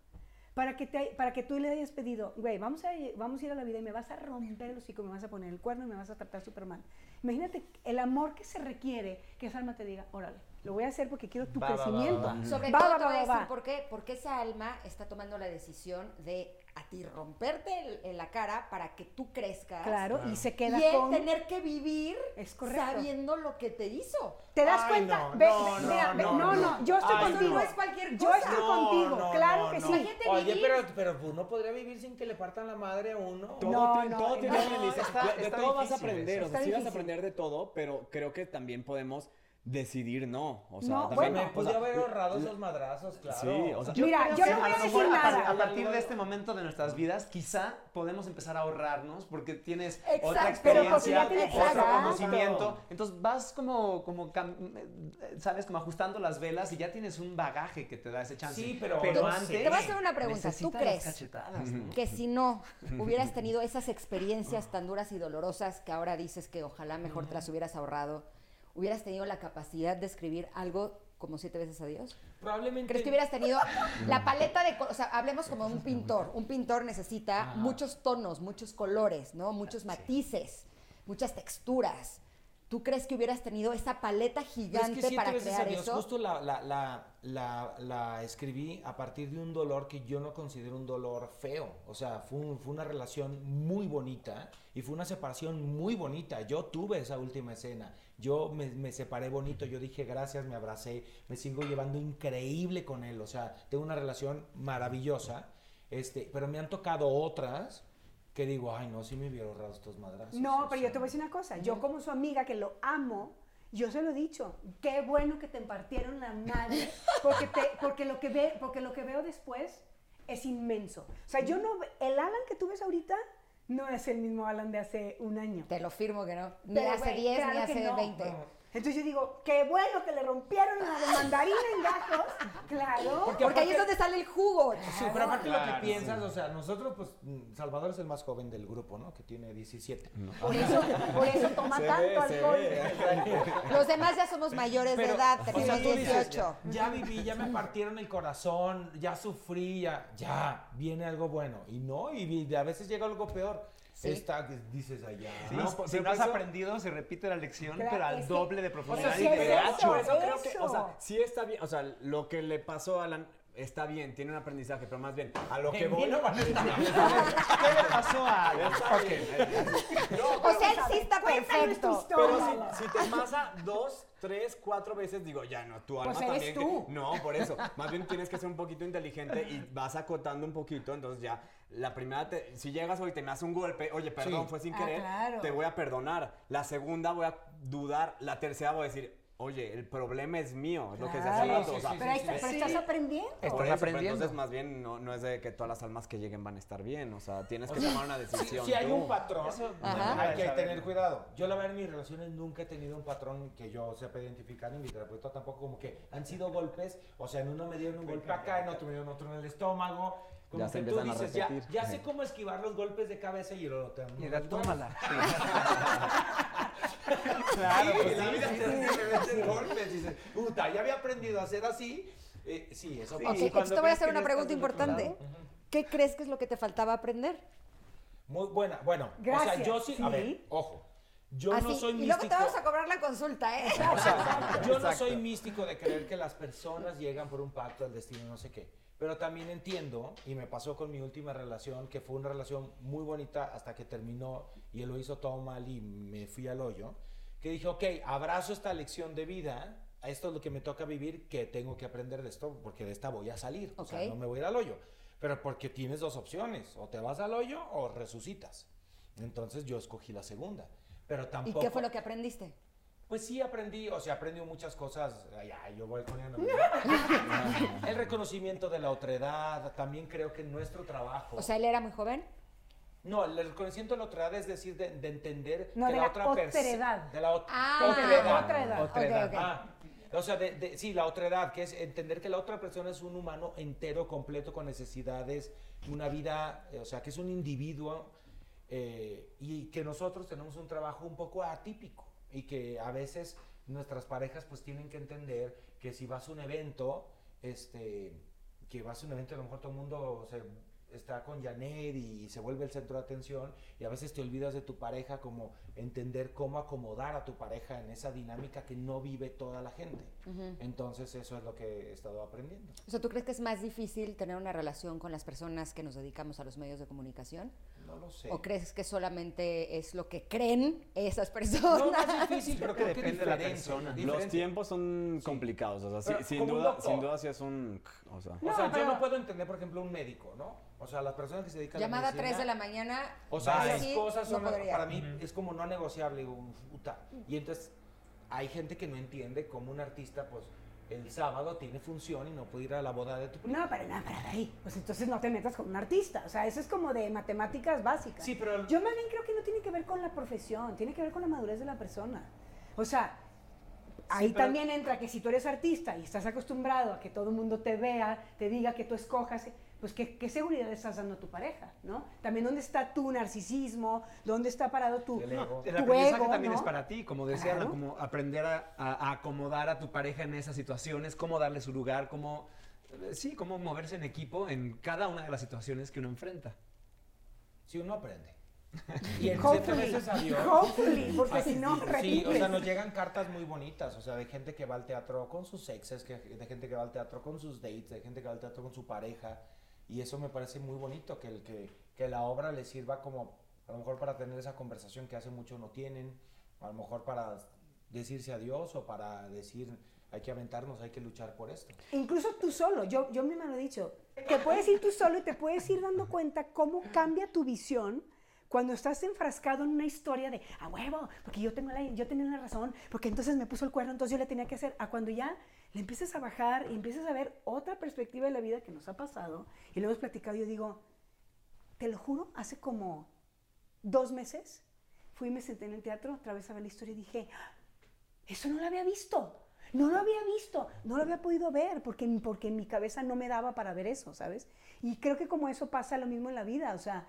para que, te, para que tú le hayas pedido, güey, vamos a, vamos a ir a la vida y me vas a romper el hocico, me vas a poner el cuerno y me vas a tratar súper mal. Imagínate el amor que se requiere que esa alma te diga, órale, lo voy a hacer porque quiero tu Va, crecimiento. va, va. Sobre Va, todo va, te va, voy a decir va. por qué. Porque esa alma está tomando la decisión de a ti romperte en la cara para que tú crezcas. Claro, y se queda y él con... tener que vivir Es sabiendo lo que te hizo. ¿Te das Ay, cuenta? no, Ve- no, ve- no, mira, ve- no, no, no. no, yo estoy Ay, contigo. no es cualquier Yo cosa. estoy No, contigo, no, claro no, que no. sí. Imagínate Oye, vivir- pero, pero uno podría vivir sin que le partan la madre a uno. Todo, No, tiene- no, todo tiene está- de está todo vas a aprender, o sea, sí vas a aprender de todo, pero creo que también podemos decidir no. O sea, No, también- bueno. o sea, haber ahorrado esos madrazos, claro. Sí, o sea, Mira, creo yo no voy a decir nada. A, a partir de este momento de nuestras vidas, quizá podemos empezar a ahorrarnos porque tienes Exacto, otra experiencia, otro Exacto. conocimiento. Entonces vas como, como sabes, como ajustando las velas y ya tienes un bagaje que te da ese chance. Sí, pero antes. Te voy a hacer una pregunta. ¿Tú crees ¿no? que si no hubieras tenido esas experiencias tan duras y dolorosas que ahora dices que ojalá mejor te las hubieras ahorrado, hubieras tenido la capacidad de escribir algo como siete veces a Dios? Probablemente. ¿Crees que hubieras tenido la paleta de... O sea, hablemos como un pintor. Un pintor necesita muchos tonos, muchos colores, ¿no? Muchos matices, muchas texturas. ¿Tú crees que hubieras tenido esa paleta Pero es gigante que para veces a crear Dios, eso? Justo la, la, la, la, la escribí a partir de un dolor que yo no considero un dolor feo. O sea, fue, un- fue una relación muy bonita y fue una separación muy bonita. Yo tuve esa última escena. Yo me, me separé bonito, yo dije gracias, me abracé, me sigo llevando increíble con él. O sea, tengo una relación maravillosa. Este, pero me han tocado otras que digo, ay no, sí me hubiera ahorrado estos madrazos. No, pero sea. yo te voy a decir una cosa. Yo como su amiga que lo amo, yo se lo he dicho. Qué bueno que te partieron la madre, porque, te, porque, lo, que ve, porque lo que veo después es inmenso. O sea, yo no... El Alan que tú ves ahorita no es el mismo Alan de hace un año. Te lo firmo que no. Ni Pero, hace güey, 10 claro ni hace no. 20. Entonces yo digo, qué bueno que le rompieron la de mandarina en gajos. Claro. Porque, ahí es donde sale el jugo. Sí, pero aparte lo Claro, que piensas, o sea, nosotros, pues, mm, Salvador es el más joven del grupo, ¿no? Que tiene 17. Por eso, por eso toma Se tanto ve, alcohol. Los demás ya somos mayores de edad, o sea, tenemos tú dices, 18. ya viví, ya me partieron el corazón, ya sufrí, ya, ya, viene algo bueno. Y no, y vi- a veces llega algo peor. Esta que dices allá. Sí, No, si pues, no pero has eso- aprendido, se repite la lección, Claro, pero al es que- doble de o profundidad sea, y sí de es gacho. eso creo que, o sea, sí está bien, o sea, lo que le pasó a Alan está bien, tiene un aprendizaje, pero más bien, a lo que voy... no van a estar. ¿Qué le pasó a Alan? Está Ok. bien. No, O pero- sea, él sí está perfecto. historia. Pero si, si te pasa dos, tres, cuatro veces, digo, ya no, tu alma Pues eres también. que- tú. no, por eso. Más bien tienes que ser un poquito inteligente y vas acotando un poquito. Entonces ya, la primera, te- si llegas hoy y te me hace un golpe, oye, perdón, Sí. fue sin Ah, querer, claro. te voy a perdonar. La segunda voy a dudar. La tercera voy a decir, oye, el problema es mío, es lo que se hace rato. Sí, o sea, sí, Pero, ahí está- pero estás aprendiendo. Estás por eso, aprendiendo. entonces más bien no, no es de que todas las almas que lleguen van a estar bien, o sea, tienes que O sea, tomar una Si, decisión. si hay tú. un patrón, hay que tener cuidado. Yo la verdad en mis relaciones nunca he tenido un patrón que yo sepa identificar, ni mi terapeuta tampoco, como que han sido golpes, o sea, en uno me dieron un golpe acá, en otro me dieron otro en el estómago. Como Ya se que tú empiezan a dices, ya, repetir. ya sé cómo esquivar los golpes de cabeza y el otro. Y tómala. Claro, pues la vida te hace de golpes. Dices, puta, ya había aprendido a hacer así. Eh, sí, eso Ok, pasa. entonces cuando te voy a hacer una pregunta importante. ¿Qué crees que es lo que te faltaba aprender? Muy buena. Bueno, o Gracias, sea, yo sí, a ver, sí. ojo. Yo Así, no soy y luego te místico. vamos a cobrar la consulta, ¿eh? O sea, yo no soy místico de creer que las personas llegan por un pacto del destino, no sé qué. Pero también entiendo, y me pasó con mi última relación, que fue una relación muy bonita hasta que terminó y él lo hizo todo mal y me fui al hoyo, que dije, ok, abrazo esta lección de vida, esto es lo que me toca vivir, que tengo que aprender de esto, porque de esta voy a salir, o sea, no me voy a ir al hoyo. Pero porque tienes dos opciones, o te vas al hoyo o resucitas. Entonces yo escogí la segunda. Pero ¿Y tampoco... qué fue lo que aprendiste? Pues sí aprendí, o sea, aprendí muchas cosas. Ay, ay, yo voy. El reconocimiento de la otredad, también creo que nuestro trabajo. O sea, él era muy joven. no, el reconocimiento de la otredad es decir, de, de entender No, que de la, la otra persona. otredad. De la ot- Ah, otredad. otra edad. Otra Ok, edad. ok. Ah, o sea, de, de- sí, la otredad, que es entender que la otra persona es un humano entero, completo, con necesidades, una vida, eh, o sea, que es un individuo eh, y que nosotros tenemos un trabajo un poco atípico y que a veces nuestras parejas pues tienen que entender que si vas a un evento, este, que vas a un evento, a lo mejor todo el mundo se está con Janet y se vuelve el centro de atención y a veces te olvidas de tu pareja como entender cómo acomodar a tu pareja en esa dinámica que no vive toda la gente. Entonces eso es lo que he estado aprendiendo. O sea, ¿tú crees que es más difícil tener una relación con las personas que nos dedicamos a los medios de comunicación? No lo sé. ¿O crees que solamente es lo que creen esas No, personas? no es difícil, Creo que depende de la persona. Los tiempos son Sí. complicados, o sea, sí- sin, duda, sin duda sí es un... O sea, O No, sea, yo no puedo entender, por ejemplo, un médico, ¿no? O sea, las personas que se dedican Llamada a la 3 de la mañana. O sea, esas cosas no son, podría. para mí es como no negociable, digo, puta. Y entonces hay gente que no entiende cómo un artista, pues, el sábado tiene función y no puede ir a la boda de tu primo. No, pero nada, para ahí. Pues entonces no te metas con un artista. O sea, eso es como de matemáticas básicas. Sí, pero- Yo más bien creo que no tiene que ver con la profesión, tiene que ver con la madurez de la persona. O sea, ahí pero- también entra que si tú eres artista y estás acostumbrado a que todo el mundo te vea, te diga que tú escojas, pues qué, qué seguridad estás dando a tu pareja, ¿no? También dónde está tu narcisismo, dónde está parado tu, El ego. El tu aprendizaje ego, también ¿no? es para ti, como decía, Claro. como aprender a, a- a acomodar a tu pareja en esas situaciones, cómo darle su lugar, cómo, eh, sí, cómo moverse en equipo en cada una de las situaciones que uno enfrenta. Si uno aprende. Y en Hopefully. veces. Hopefully, porque si no, Sí, o sea, nos llegan cartas muy bonitas, o sea, de gente que va al teatro con sus exes, que, de gente que va al teatro con sus dates, de gente que va al teatro con su pareja, y eso me parece muy bonito, que, el, que, que la obra les sirva como, a lo mejor para tener esa conversación que hace mucho no tienen, a lo mejor para decirse adiós o para decir, hay que aventarnos, hay que luchar por esto. Incluso tú solo, yo, yo misma lo he dicho, te puedes ir tú solo y te puedes ir dando cuenta cómo cambia tu visión cuando estás enfrascado en una historia de, a huevo, porque yo, tengo la, yo tenía la razón, porque entonces me puso el cuerno, entonces yo le tenía que hacer, a cuando ya le empiezas a bajar y empiezas a ver otra perspectiva de la vida que nos ha pasado, y lo hemos platicado, yo digo, te lo juro, hace como dos meses fui y me senté en el teatro otra vez a ver la historia y dije, "Ah, eso no lo había visto. No lo había visto, no lo había podido ver porque, porque mi cabeza no me daba para ver eso, ¿sabes? Y creo que como eso pasa lo mismo en la vida, o sea,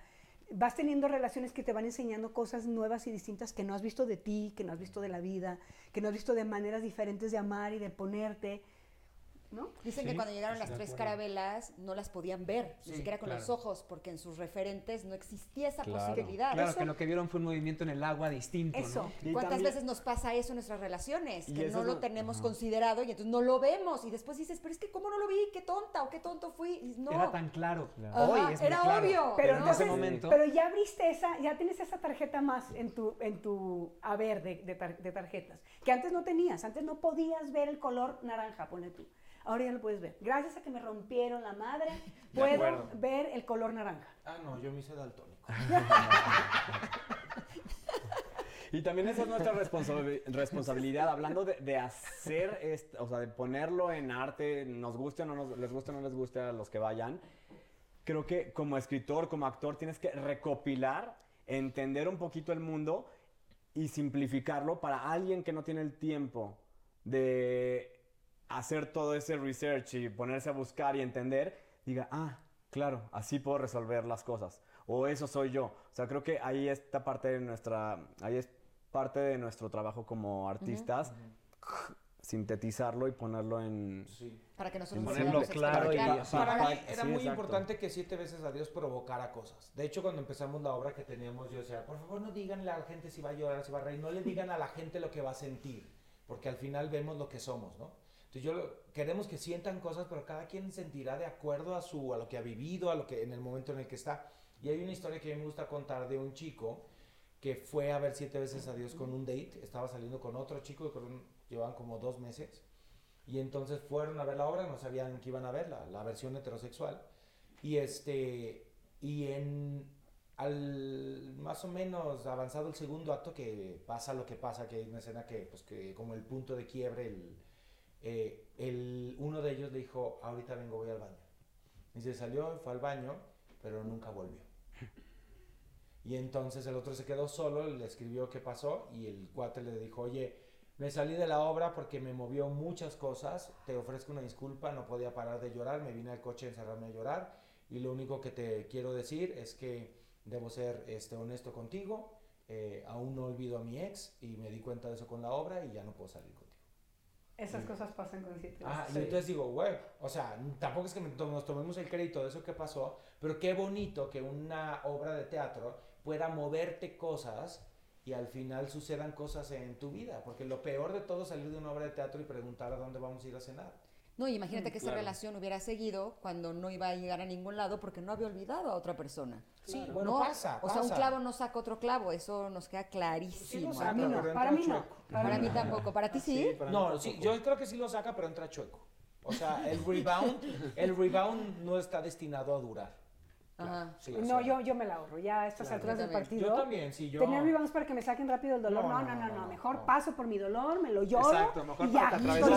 vas teniendo relaciones que te van enseñando cosas nuevas y distintas que no has visto de ti, que no has visto de la vida, que no has visto de maneras diferentes de amar y de ponerte, ¿no? Dicen que cuando llegaron las tres carabelas no las podían ver, ni siquiera con los ojos, porque en sus referentes no existía esa Claro. posibilidad. Claro, Eso- que lo que vieron fue un movimiento en el agua distinto, Eso. ¿Cuántas también- veces nos pasa eso en nuestras relaciones? Que no lo lo- tenemos considerado y entonces no lo vemos. Y después dices, pero es que ¿cómo no lo vi? Qué tonta o qué tonto fui. Dices, no. Era tan claro. Ajá, Hoy es era claro. obvio. Pero, Pero en ese momento... pero ya abriste esa, ya tienes esa tarjeta más en tu, en tu haber de, de tar- de tarjetas, que antes no tenías, antes no podías ver el color naranja, pone tú. Ahora ya lo puedes ver. Gracias a que me rompieron la madre, puedo ver el color naranja. Ah, no, yo me hice daltónico. Y también esa es nuestra responsabi- responsabilidad, hablando de, de hacer, esto, o sea, de ponerlo en arte, nos guste o no nos, les guste o no les guste a los que vayan. Creo que como escritor, como actor, tienes que recopilar, entender un poquito el mundo y simplificarlo para alguien que no tiene el tiempo de hacer todo ese research y ponerse a buscar y entender, diga, ah, claro, así puedo resolver las cosas. O eso soy yo. O sea, creo que ahí está parte de nuestra, ahí es parte de nuestro trabajo como artistas, sintetizarlo y ponerlo en... Para que nosotros Ponerlo claro y- para- Para mí era sí, muy exacto. importante que siete veces a Dios provocara cosas. De hecho, cuando empezamos la obra que teníamos, yo decía, por favor no digan a la gente si va a llorar, si va a reír, no le digan a la gente lo que va a sentir, porque al final vemos lo que somos, ¿no? Entonces yo queremos que sientan cosas, pero cada quien sentirá de acuerdo a su a lo que ha vivido, a lo que en el momento en el que está. Y hay una historia que a mí me gusta contar de un chico que fue a ver siete veces a Dios con un date, estaba saliendo con otro chico, con llevaban como dos meses. Y entonces fueron a ver la obra, no sabían que iban a ver la, la versión heterosexual. Y este y en al más o menos avanzado el segundo acto que pasa lo que pasa, que hay una escena que pues que como el punto de quiebre el, eh, el uno de ellos le dijo, "Ahorita vengo, voy al baño." Y se salió, fue al baño, pero nunca volvió. Y entonces el otro se quedó solo, le escribió qué pasó y el cuate le dijo, oye, me salí de la obra porque me movió muchas cosas, te ofrezco una disculpa, no podía parar de llorar, me vine al coche a encerrarme a llorar y lo único que te quiero decir es que debo ser este, honesto contigo, eh, aún no olvido a mi ex y me di cuenta de eso con la obra y ya no puedo salir contigo. Esas cosas pasan con siete Ah, veces. y entonces digo, güey, o sea, tampoco es que nos tomemos el crédito de eso que pasó, pero qué bonito que una obra de teatro pueda moverte cosas y al final sucedan cosas en tu vida, porque lo peor de todo es salir de una obra de teatro y preguntar a dónde vamos a ir a cenar. No, y imagínate que esa relación hubiera seguido cuando no iba a llegar a ningún lado porque no había olvidado a otra persona. Sí, bueno, No, pasa, O sea, un clavo no saca otro clavo, eso nos queda clarísimo. saca, Para mí no, para mí no. Para mí tampoco, para ti sí. No, sí, yo creo que sí lo saca, pero entra chueco. O sea, el rebound, el rebound no está destinado a durar. Ajá. Sí, No, sea, yo, yo me la ahorro. Ya a estas Claro, alturas del partido. Yo también, sí, yo- Tener rebounds para que me saquen rápido el dolor. No, No, no, no, no, no, no. no, Mejor no. paso por mi dolor, me lo lloro. Exacto, mejor y para ya, estoy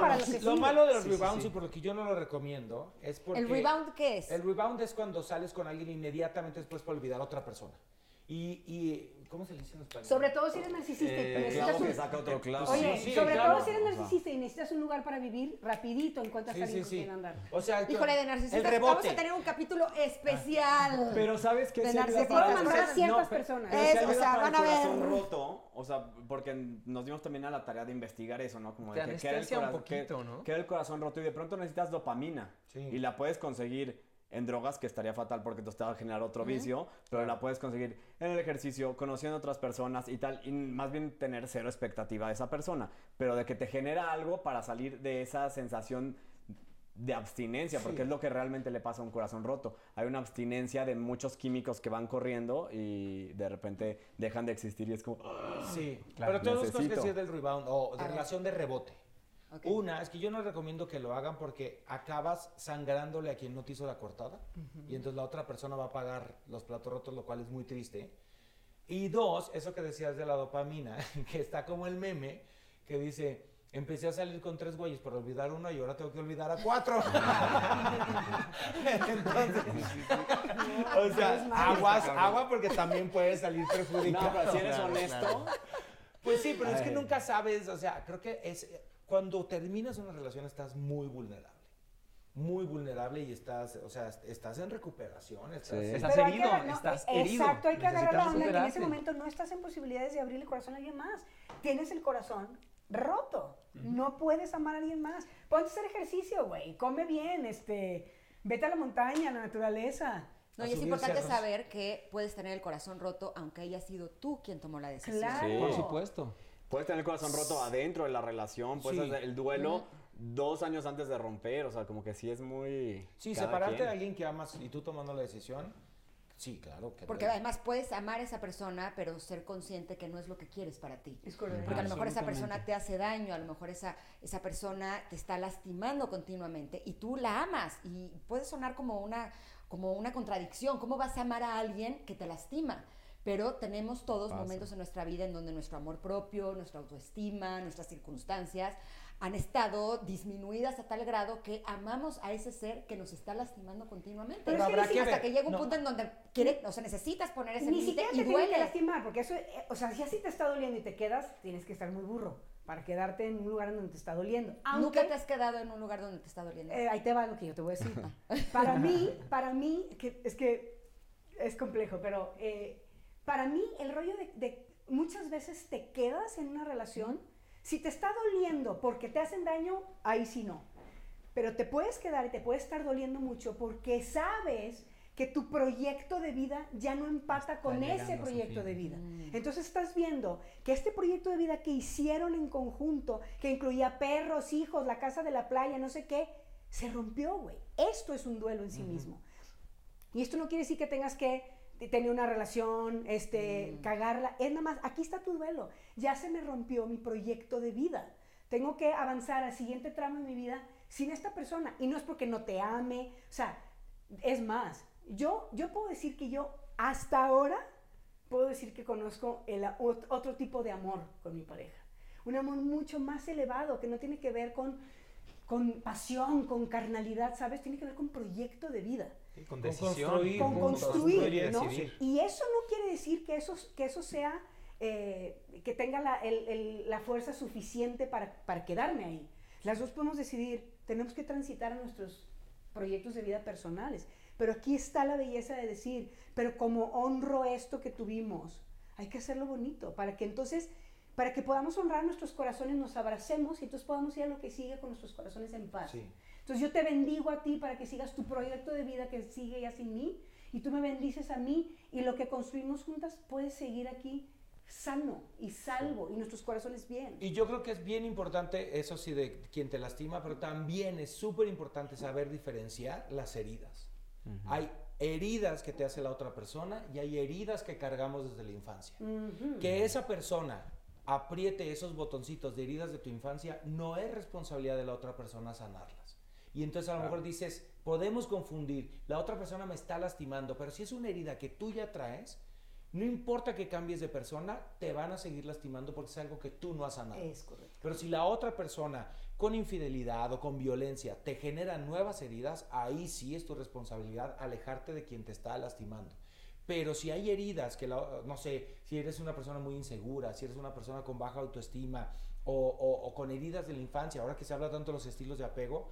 para lo que Lo sigue. malo de los Sí, sí, rebounds sí. y por lo que yo no lo recomiendo es porque... ¿El rebound qué es? El rebound es cuando sales con alguien inmediatamente después para olvidar a otra persona. Y, y ¿cómo se le dice en español? Sobre todo si eres narcisista y El necesitas un... que saca otro clavo. Oye, Sí, sí, sobre claro. todo si eres narcisista y necesitas un lugar para vivir, rapidito encuentras a alguien sí, con sí. quien andar. O sea, Híjole, de narcisistas. El Vamos a tener un capítulo especial. Pero sabes que De Puedo mandar ciertas pero- personas. Es, o sea, van a ver. corazón roto, o sea, porque nos dimos también a la tarea de investigar eso, ¿no? Como de que, que era el un corazón- que- poquito, ¿no? que era el corazón roto y de pronto necesitas dopamina Sí. y la puedes conseguir en drogas, que estaría fatal porque te va a generar otro vicio, pero la puedes conseguir en el ejercicio, conociendo otras personas y tal, y más bien tener cero expectativa de esa persona, pero de que te genera algo para salir de esa sensación de abstinencia, porque Sí. es lo que realmente le pasa a un corazón roto. Hay una abstinencia de muchos químicos que van corriendo y de repente dejan de existir y es como... "Ah". Sí, Claro, pero tengo dos cosas que decir del rebound o de A ver. relación de rebote. Una es que yo no recomiendo que lo hagan porque acabas sangrándole a quien no te hizo la cortada y entonces la otra persona va a pagar los platos rotos, lo cual es muy triste. Y dos, eso que decías de la dopamina, que está como el meme que dice, empecé a salir con tres güeyes por olvidar uno y ahora tengo que olvidar a cuatro. entonces, o sea, aguas, agua porque también puedes salir No, perjudicado. pero si eres honesto... Pues sí, pero es que nunca sabes, o sea, creo que es cuando terminas una relación estás muy vulnerable. Muy vulnerable y estás, o sea, estás en recuperación, estás, Sí. Estás Pero hay que herido, no, estás eh, herido. Exacto, hay que agarrar la onda que en ese momento no estás en posibilidades de abrir el corazón a alguien más. Tienes el corazón roto. No puedes amar a alguien más. Ponte a hacer ejercicio, güey. Come bien, este, vete a la montaña, a la naturaleza. No, y es importante cerros. saber que puedes tener el corazón roto aunque haya sido tú quien tomó la decisión. Claro. Sí. Por supuesto. Puedes tener el corazón roto adentro de la relación, puedes Sí. hacer el duelo dos años antes de romper, o sea, como que sí es muy... Sí, cada separarte quien. de alguien que amas y tú tomando la decisión, sí, claro. Que Porque además puedes amar a esa persona, pero ser consciente que no es lo que quieres para ti. Es correcto. Porque a lo mejor esa persona te hace daño, a lo mejor esa, esa persona te está lastimando continuamente y tú la amas y puede sonar como una, como una contradicción. ¿Cómo vas a amar a alguien que te lastima? Pero tenemos todos momentos en nuestra vida en donde nuestro amor propio, nuestra autoestima, nuestras circunstancias han estado disminuidas a tal grado que amamos a ese ser que nos está lastimando continuamente. Pero Pero que habrá que hasta que llega un no. punto en donde quiere, o sea, necesitas poner ese Ni límite siquiera y te tiene que duele. lastimar, porque eso, eh, o sea, si así te está doliendo y te quedas, tienes que estar muy burro para quedarte en un lugar donde te está doliendo. Aunque, Nunca te has quedado en un lugar donde te está doliendo. eh, ahí te va lo que yo te voy a decir. para mí, para mí, que, es que es complejo, pero eh, para mí el rollo de, de muchas veces te quedas en una relación, si te está doliendo porque te hacen daño, ahí sí no. Pero te puedes quedar y te puede estar doliendo mucho porque sabes que tu proyecto de vida ya no empata con ese proyecto de vida. Entonces estás viendo que este proyecto de vida que hicieron en conjunto, que incluía perros, hijos, la casa de la playa, no sé qué, se rompió, güey. Esto es un duelo en sí mismo. Y esto no quiere decir que tengas que te- tener una relación, este, cagarla. Es nada más, aquí está tu duelo. Ya se me rompió mi proyecto de vida. Tengo que avanzar al siguiente tramo de mi vida sin esta persona. Y no es porque no te ame. O sea, es más, yo, yo puedo decir que yo hasta ahora puedo decir que conozco el, otro tipo de amor con mi pareja. Un amor mucho más elevado que no tiene que ver con, con pasión, con carnalidad, ¿sabes? Tiene que ver con proyecto de vida con decisión. construir, con construir, y ¿no? Y eso no quiere decir que eso, que eso sea, eh, que tenga la, el- el- la fuerza suficiente para, para quedarme ahí. Las dos podemos decidir, tenemos que transitar a nuestros proyectos de vida personales. Pero aquí está la belleza de decir, pero como honro esto que tuvimos, hay que hacerlo bonito, para que entonces, para que podamos honrar nuestros corazones, nos abracemos y entonces podamos ir a lo que sigue con nuestros corazones en paz. Sí. Entonces yo te bendigo a ti para que sigas tu proyecto de vida que sigue ya sin mí y tú me bendices a mí y lo que construimos juntas puede seguir aquí sano y salvo y nuestros corazones bien. Y yo creo que es bien importante, eso sí, de quien te lastima, pero también es súper importante saber diferenciar las heridas. Hay heridas que te hace la otra persona y hay heridas que cargamos desde la infancia. Que esa persona apriete esos botoncitos de heridas de tu infancia no es responsabilidad de la otra persona sanarlas. Y entonces a lo mejor dices, podemos confundir, la otra persona me está lastimando, pero si es una herida que tú ya traes, no importa que cambies de persona, te van a seguir lastimando porque es algo que tú no has sanado. Es correcto. Pero si la otra persona con infidelidad o con violencia te genera nuevas heridas, ahí sí es tu responsabilidad alejarte de quien te está lastimando. Pero si hay heridas que, la- no sé, si eres una persona muy insegura, si eres una persona con baja autoestima o, o- o con heridas de la infancia, ahora que se habla tanto de los estilos de apego,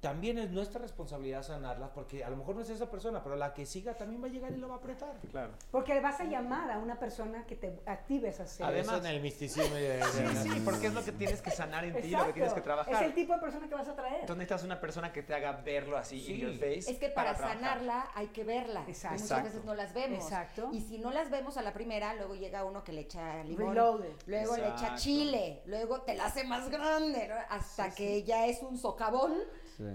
también es nuestra responsabilidad sanarlas porque a lo mejor no es esa persona, pero la que siga también va a llegar y lo va a apretar. Claro. Porque vas a llamar a una persona que te active esas series. Además- en el misticismo y de- Sí, de- sí, porque es lo que tienes que sanar en ti, lo que tienes que trabajar. Es el tipo de persona que vas a traer. Entonces necesitas una persona que te haga verlo así Sí. in your face. Es que para, sanarla hay que verla. y Exacto. muchas Exacto. veces no las vemos. Exacto. Y si no las vemos a la primera, luego llega uno que le echa limón, Reloaded. luego le echa chile, luego te la hace más grande, ¿no? hasta que ya es un socavón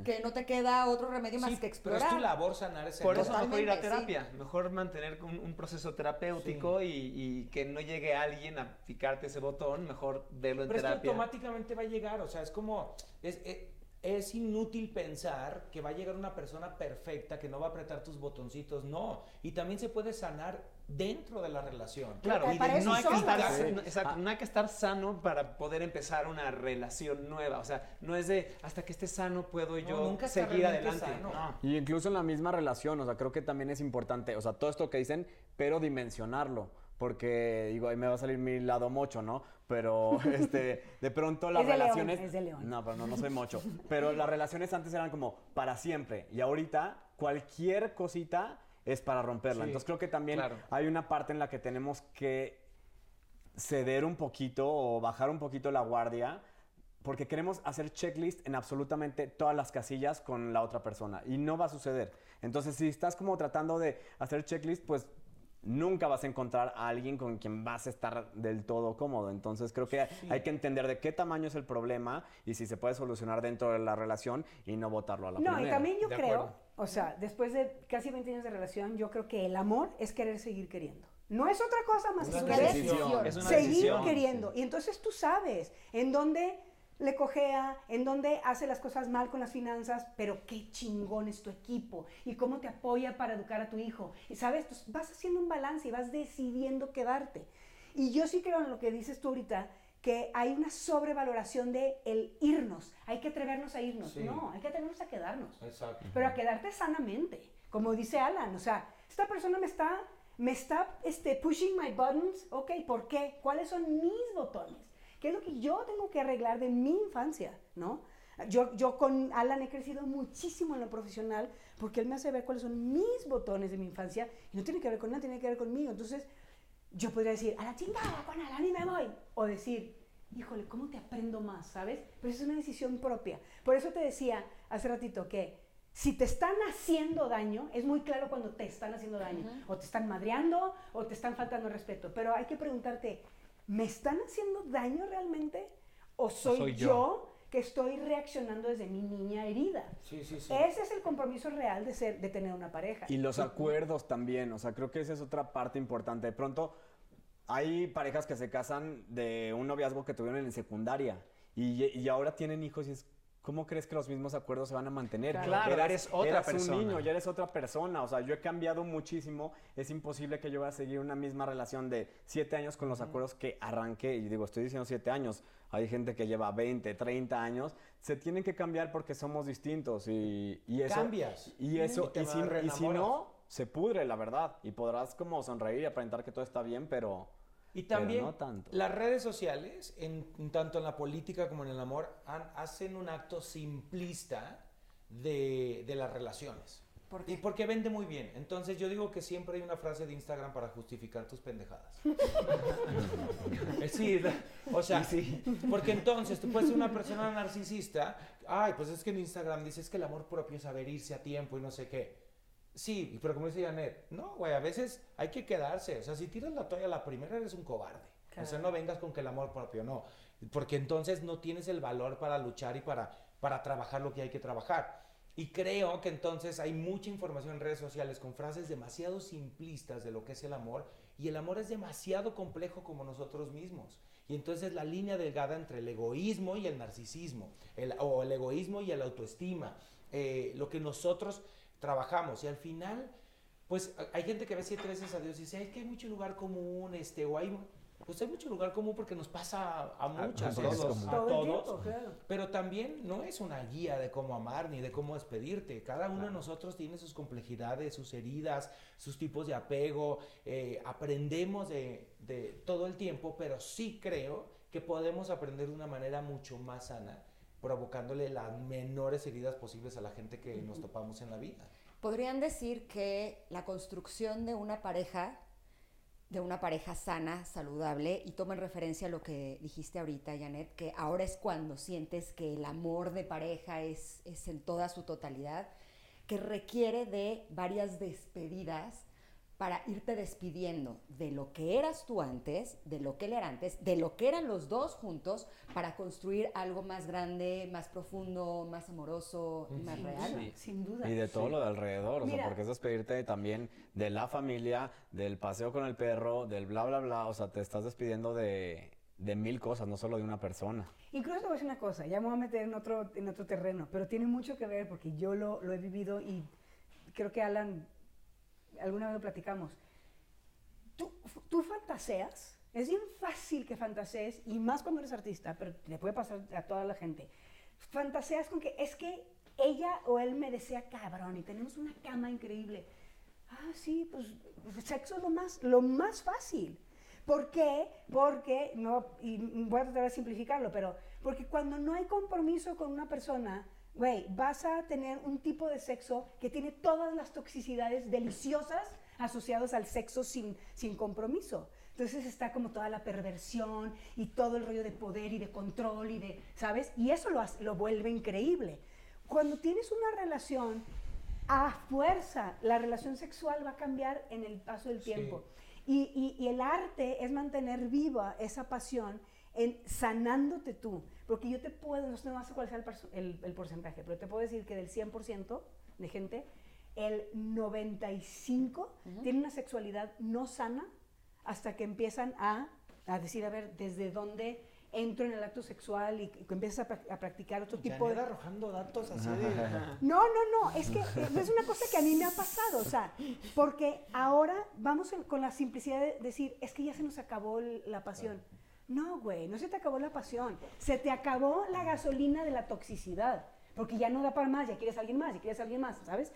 que no te queda otro remedio más Sí, que pero explorar. es tu labor sanar ese Por eso mejor ir a terapia, mejor mantener un, un proceso terapéutico y, y que no llegue alguien a picarte ese botón, mejor verlo en Pero es que terapia. automáticamente va a llegar, o sea, es como, es, es, es inútil pensar que va a llegar una persona perfecta que no va a apretar tus botoncitos, no. Y también se puede sanar dentro de la relación. Claro, y de- no, hay que estar, Sí. no, exacto, no hay que estar sano para poder empezar una relación nueva. O sea, no es de hasta que esté sano puedo yo nunca está seguir adelante. No. Y incluso en la misma relación, o sea, creo que también es importante, o sea, todo esto que dicen, pero dimensionarlo. Porque, digo, ahí me va a salir mi lado mocho, ¿no? Pero, este, de pronto las Es de león, relaciones... es de león. No, pero no, no soy mocho. Pero las relaciones antes eran como para siempre. Y ahorita, cualquier cosita es para romperla. Sí, Entonces creo que también claro. hay una parte en la que tenemos que ceder un poquito o bajar un poquito la guardia porque queremos hacer checklist en absolutamente todas las casillas con la otra persona y no va a suceder. Entonces, si estás como tratando de hacer checklist, pues nunca vas a encontrar a alguien con quien vas a estar del todo cómodo. Entonces, creo que hay que entender de qué tamaño es el problema y si se puede solucionar dentro de la relación y no botarlo a la No, primera. y también yo De creo, acuerdo. o sea, después de casi 20 años de relación, yo creo que el amor es querer seguir queriendo. No es otra cosa más que una querer decisión. Es una seguir decisión. queriendo. Y entonces tú sabes en dónde le cojea, en dónde hace las cosas mal con las finanzas, pero qué chingón es tu equipo y cómo te apoya para educar a tu hijo. Y sabes, Entonces, vas haciendo un balance y vas decidiendo quedarte. Y yo sí creo en lo que dices tú ahorita, que hay una sobrevaloración de el irnos. Hay que atrevernos a irnos. Sí. No, hay que atrevernos a quedarnos. Exacto. Pero a quedarte sanamente, como dice Alan. O sea, esta persona me está, me está este, pushing my buttons. Ok, ¿por qué? ¿Cuáles son mis botones? ¿Qué es lo que yo tengo que arreglar de mi infancia? ¿No? Yo, yo con Alan he crecido muchísimo en lo profesional porque él me hace ver cuáles son mis botones de mi infancia y no tiene que ver con nada, tiene que ver conmigo. Entonces, yo podría decir, a la chingada con Alan y me voy. O decir, híjole, ¿cómo te aprendo más? ¿Sabes? Pero es una decisión propia. Por eso te decía hace ratito que si te están haciendo daño, es muy claro cuando te están haciendo daño. O te están madreando o te están faltando respeto. Pero hay que preguntarte, ¿me están haciendo daño realmente? ¿O soy, soy yo? yo? que estoy reaccionando desde mi niña herida? Sí, sí, sí. Ese es el compromiso real de, ser, de tener una pareja. Y los acuerdos también, o sea, creo que esa es otra parte importante. De pronto, hay parejas que se casan de un noviazgo que tuvieron en secundaria y, y ahora tienen hijos y es, ¿cómo crees que los mismos acuerdos se van a mantener? Claro, eres otra eras persona. un niño, ya eres otra persona, o sea, yo he cambiado muchísimo, es imposible que yo vaya a seguir una misma relación de siete años con los acuerdos que arranqué, y digo, estoy diciendo siete años, hay gente que lleva 20, 30 años, se tienen que cambiar porque somos distintos y, y eso... Cambias. Y eso, Y y, si, y si no, se pudre, la verdad. Y podrás como sonreír y aparentar que todo está bien, pero... Y pero también no tanto. las redes sociales, en, tanto en la política como en el amor, han- hacen un acto simplista de, de las relaciones. ¿Por Y porque vende muy bien. Entonces yo digo que siempre hay una frase de Instagram para justificar tus pendejadas. Sí, o sea, porque entonces tú puedes ser una persona narcisista. Ay, pues es que en Instagram dices que el amor propio es saber irse a tiempo y no sé qué. Sí, pero como dice Janet, no, güey, a veces hay que quedarse. O sea, si tiras la toalla la primera, eres un cobarde. O sea, no vengas con que el amor propio, no. Porque entonces no tienes el valor para luchar y para, para trabajar lo que hay que trabajar. Y creo que entonces hay mucha información en redes sociales con frases demasiado simplistas de lo que es el amor. Y el amor es demasiado complejo como nosotros mismos. Y entonces la línea delgada entre el egoísmo y el narcisismo, el- o el egoísmo y el autoestima, eh, lo que nosotros trabajamos. Y al final, pues a- hay gente que ve siete veces a Dios y dice, es que hay mucho lugar común, este, o hay, pues hay mucho lugar común porque nos pasa a, a muchos, todos, a a Todo el todos. tiempo, claro. Pero también no es una guía de cómo amar ni de cómo despedirte. Cada uno de nosotros tiene sus complejidades, sus heridas, sus tipos de apego. eh, aprendemos de, de todo el tiempo, pero sí creo que podemos aprender de una manera mucho más sana, provocándole las menores heridas posibles a la gente que nos topamos en la vida. Podrían decir que la construcción de una pareja, de una pareja sana, saludable, y toma en referencia lo que dijiste ahorita, Janet, que ahora es cuando sientes que el amor de pareja es, es en toda su totalidad, que requiere de varias despedidas para irte despidiendo de lo que eras tú antes, de lo que él era antes, de lo que eran los dos juntos, para construir algo más grande, más profundo, más amoroso y más real. Sin duda. Y de todo lo de alrededor, o Mira. sea, porque es despedirte también de la familia, del paseo con el perro, del bla, bla, bla, o sea, te estás despidiendo de, de mil cosas, no solo de una persona. Incluso te voy a decir una cosa, ya me voy a meter en otro, en otro terreno, pero tiene mucho que ver porque yo lo, lo he vivido y creo que Alan, alguna vez lo platicamos. Tú, tú fantaseas, es bien fácil que fantasees, y más cuando eres artista, pero le puede pasar a toda la gente. Fantaseas con que es que ella o él me desea cabrón y tenemos una cama increíble. Ah, sí, pues sexo es lo más, lo más fácil. ¿Por qué? Porque, no, y voy a tratar de simplificarlo, pero porque cuando no hay compromiso con una persona, güey, vas a tener un tipo de sexo que tiene todas las toxicidades deliciosas asociadas al sexo sin, sin compromiso. Entonces está como toda la perversión y todo el rollo de poder y de control y de, ¿sabes? Y eso lo, lo vuelve increíble. Cuando tienes una relación, a fuerza, la relación sexual va a cambiar en el paso del tiempo. Y, y- y el arte es mantener viva esa pasión en sanándote tú. Porque yo te puedo, no sé cuál sea el, el- el porcentaje, pero te puedo decir que del 100% de gente, el 95% tiene una sexualidad no sana hasta que empiezan a, a decir, a ver, desde dónde entro en el acto sexual y, y empiezas a, a practicar otro tipo de... Arrojando datos así de... No, no, no, es que eh, es una cosa que a mí me ha pasado, o sea, porque ahora vamos en- con la simplicidad de decir, es que ya se nos acabó la pasión. No, güey, no se te acabó la pasión, se te acabó la gasolina de la toxicidad, porque ya no da para más, ya quieres a alguien más, ya quieres a alguien más, ¿sabes?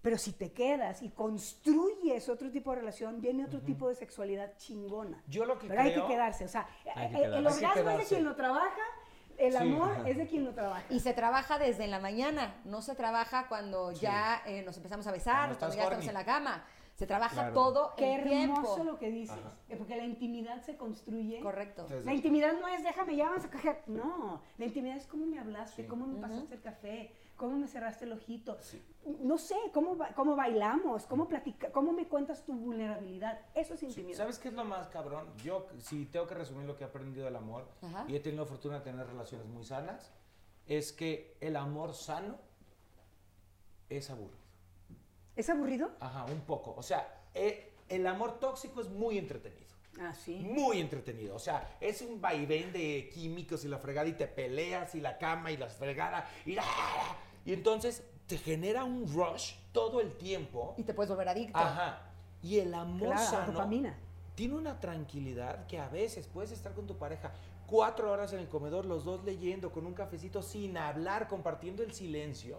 Pero si te quedas y construyes otro tipo de relación, viene otro tipo de sexualidad chingona. Yo lo que Pero hay creo- que quedarse, o sea, Hay que el- el, quedarse. Hay que orgasmo es de quien lo trabaja, el Sí. amor es de quien lo trabaja. Y se trabaja desde la mañana, no se trabaja cuando ya eh, nos empezamos a besar, Cuando cuando ya estamos en la cama. Se trabaja Claro. todo Qué el hermoso tiempo. lo que dices, porque la intimidad se construye. Correcto. La intimidad no es déjame ya vamos a coger. No, la intimidad es cómo me hablaste, cómo me pasaste el café, cómo me cerraste el ojito. No sé, cómo, cómo bailamos, cómo platica, cómo me cuentas tu vulnerabilidad. Eso es intimidad. ¿Sabes qué es lo más cabrón? Yo, si tengo que resumir lo que he aprendido del amor, Ajá. y he tenido fortuna de tener relaciones muy sanas, es que el amor sano es aburrido. ¿Es aburrido? Ajá, un poco. O sea, eh, el amor tóxico es muy entretenido. Ah, sí. Muy entretenido. O sea, es un vaivén de químicos y la fregada y te peleas y la cama y la fregada y la... Y entonces te genera un rush todo el tiempo. Y te puedes volver adicto. Ajá. Y el amor Claro, sano dopamina. tiene una tranquilidad que a veces puedes estar con tu pareja cuatro horas en el comedor, los dos leyendo, con un cafecito, sin hablar, compartiendo el silencio.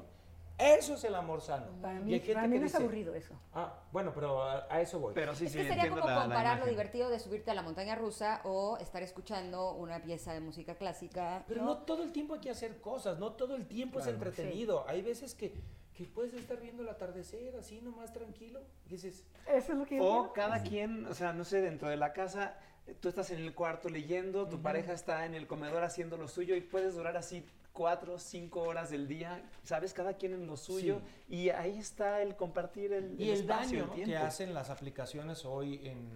Eso es el amor sano. Para Y mí, hay gente para mí que no es dice, aburrido eso. Ah, bueno, pero a, a eso voy. Pero sí, es sí, que sería entiendo como la- la comparar lo divertido de subirte a la montaña rusa o estar escuchando una pieza de música clásica. Pero no todo el tiempo hay que hacer cosas, no todo el tiempo es entretenido. Hay veces que, que puedes estar viendo el atardecer así nomás tranquilo. Y dices, Eso es lo que O cada quien, o sea, no sé, dentro de la casa, tú estás en el cuarto leyendo, tu pareja está en el comedor haciendo lo suyo y puedes durar así cuatro, cinco horas del día, sabes, cada quien en lo suyo. Y ahí está el compartir el, y el espacio, daño el que hacen las aplicaciones hoy en,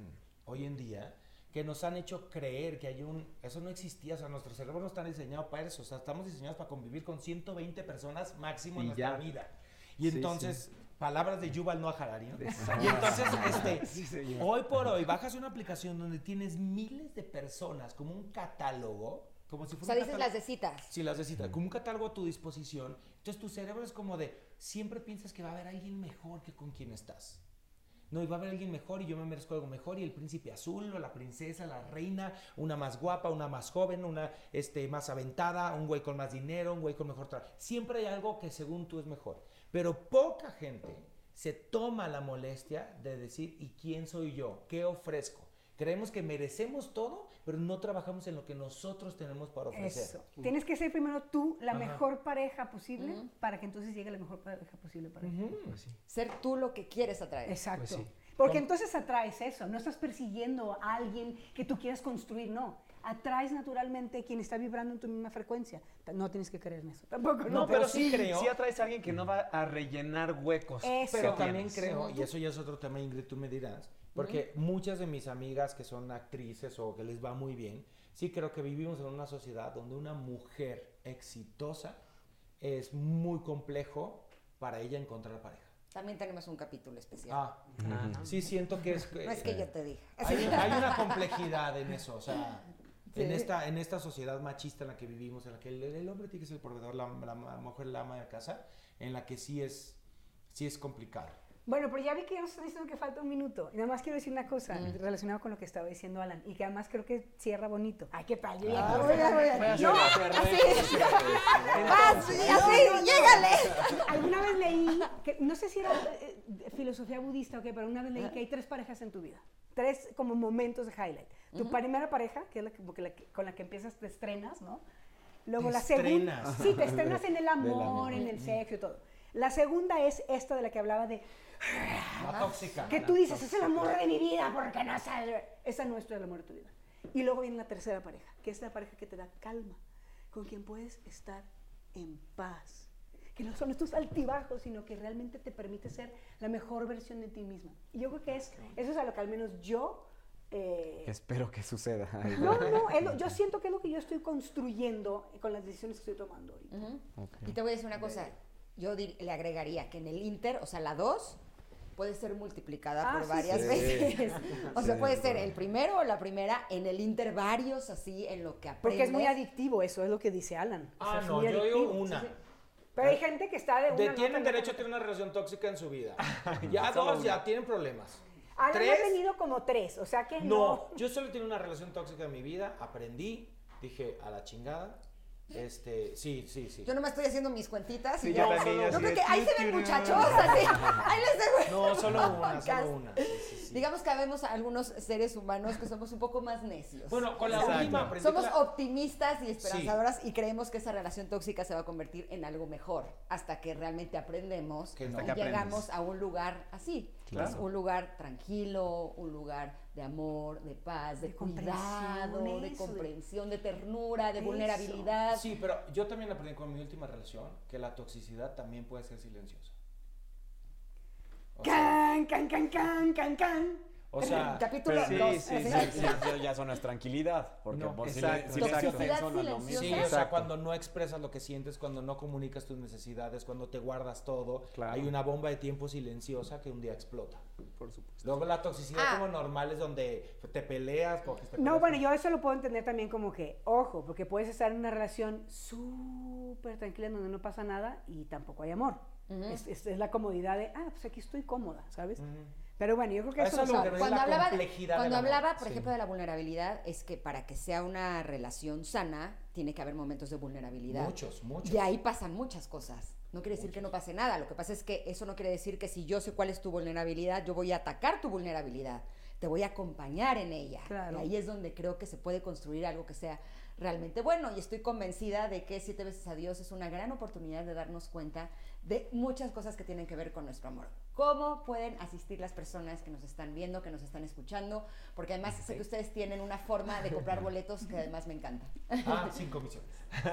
hoy en día, que nos han hecho creer que hay un... Eso no existía, o sea, nuestro cerebro no está diseñado para eso, o sea, estamos diseñados para convivir con 120 personas máximo en Y nuestra ya. vida. Y Sí, entonces, palabras de Yuval Noah Harari, ¿no? Y entonces, este, Sí, hoy por hoy, bajas una aplicación donde tienes miles de personas como un catálogo, como si O fuera sea, un dices las de citas. Sí, las de cita, como un catálogo a tu disposición. Entonces tu cerebro es como de, siempre piensas que va a haber alguien mejor que con quien estás. No, y va a haber alguien mejor y yo me merezco algo mejor y el príncipe azul o la princesa, la reina, una más guapa, una más joven, una este, más aventada, un güey con más dinero, un güey con mejor trabajo. Siempre hay algo que según tú es mejor. Pero poca gente se toma la molestia de decir, ¿y quién soy yo? ¿Qué ofrezco? Creemos que merecemos todo, pero no trabajamos en lo que nosotros tenemos para ofrecer. Eso. Tienes que ser primero tú la Ajá. mejor pareja posible para que entonces llegue la mejor pareja posible para ti. Ser tú lo que quieres atraer. Exacto. Pues sí. Porque entonces atraes eso, no estás persiguiendo a alguien que tú quieras construir, no. Atraes naturalmente quien está vibrando en tu misma frecuencia. No tienes que creer en eso. Tampoco. No, No, pero sí creo. Sí atraes a alguien que no va a rellenar huecos. Eso. Pero también creo, y eso ya es otro tema, Ingrid, tú me dirás, porque muchas de mis amigas que son actrices o que les va muy bien, sí creo que vivimos en una sociedad donde una mujer exitosa es muy complejo para ella encontrar pareja. También tenemos un capítulo especial. Ah, sí siento que es... no es que yo te diga. Hay, hay una complejidad en eso, o sea, en, esta, en esta sociedad machista en la que vivimos, en la que el, el hombre tiene que ser el proveedor, la, la mujer la ama de casa, en la que sí es, sí es complicado. Bueno, pero ya vi que ya nos están diciendo que falta un minuto. Y nada más quiero decir una cosa relacionada con lo que estaba diciendo Alan. Y que además creo que cierra bonito. Ay, qué tal. Yo ya quiero cerrar. No, ¡Vas! ¡Y así! ¡Llégale! Alguna vez leí, que, no sé si era eh, filosofía budista o qué, pero una vez leí que hay tres parejas en tu vida. Tres como momentos de highlight. Tu primera pareja, que es la que, porque la que- con la que empiezas, te estrenas, ¿no? Luego Te la segunda. estrenas. Sí, te estrenas en el amor, en el sexo y todo. La segunda es esta de la que hablaba de La tóxica. que tú dices, es el amor de mi vida, porque no sabes. Esa no es el amor de tu vida. Y luego viene la tercera pareja, que es la pareja que te da calma, con quien puedes estar en paz. Que no son estos altibajos, sino que realmente te permite ser la mejor versión de ti misma. Y yo creo que es, eso es a lo que al menos yo... eh, Espero que suceda. No, no, lo- yo siento que es lo que yo estoy construyendo con las decisiones que estoy tomando ahorita. Y te voy a decir una cosa. Yo le agregaría que en el Inter, o sea, la 2, puede ser multiplicada Ah, por varias sí. veces. O sea, Sí, puede ser el primero o la primera, en el inter varios, así, en lo que aprendes. Porque es muy adictivo, eso es lo que dice Alan. O sea, Ah, no, yo digo adictivo. una. Pero hay gente que está de una. De- tienen en derecho a tener una relación tóxica en su vida. Ya dos, ya tienen problemas. Alan Tres, ha tenido como tres, o sea que no. No, yo solo tengo una relación tóxica en mi vida, aprendí, dije, a la chingada. Este, sí, sí, sí. Yo no me estoy haciendo mis cuentitas Sí, y yo ya. también, Yo así creo de que ahí se ven muchachos, así. Ahí les dejo. No, solo una, solo una. Sí, sí, sí. Digamos que habemos algunos seres humanos que somos un poco más necios. Bueno, con la Exacto. última aprendí Somos la- optimistas y esperanzadoras y creemos que esa relación tóxica se va a convertir en algo mejor hasta que realmente aprendemos Que y no. Hasta que llegamos aprendes. a un lugar así. Claro. Es un lugar tranquilo, un lugar de amor, de paz, de, De cuidado, de eso, de- comprensión, de ternura, de Eso. vulnerabilidad. Sí, pero yo también aprendí con mi última relación que la toxicidad también puede ser silenciosa. O sea, Can, can, can, can, can, can. O sea, Capítulo sí, 2. sí, sí, Sí, sí, ya, ya eso no es tranquilidad, porque No, por exacto, no es lo mismo. silenciosa. Sí, o sea, Exacto. cuando no expresas lo que sientes, cuando no comunicas tus necesidades, cuando te guardas todo, Claro. hay una bomba de tiempo silenciosa que un día explota. Por supuesto. Luego la toxicidad Ah. como normal es donde te peleas porque te No, bueno, yo eso lo puedo entender también como que, ojo, porque puedes estar en una relación súper tranquila donde no pasa nada y tampoco hay amor. es, es- es la comodidad de, ah, pues aquí estoy cómoda, ¿sabes? Pero bueno, yo creo que eso, eso es lo Cuando la hablaba, complejidad cuando hablaba, por Sí. ejemplo, de la vulnerabilidad, es que para que sea una relación sana, tiene que haber momentos de vulnerabilidad. Muchos, muchos. Y ahí pasan muchas cosas. No quiere decir que no pase nada. Lo que pasa es que eso no quiere decir que si yo sé cuál es tu vulnerabilidad, yo voy a atacar tu vulnerabilidad. Te voy a acompañar en ella. Claro. Y ahí es donde creo que se puede construir algo que sea realmente bueno. Y estoy convencida de que Siete veces a Dios es una gran oportunidad de darnos cuenta de muchas cosas que tienen que ver con nuestro amor. ¿Cómo pueden asistir las personas que nos están viendo, que nos están escuchando? Porque además sé que ustedes tienen una forma de comprar boletos que además me encanta. Ah, sin comisiones.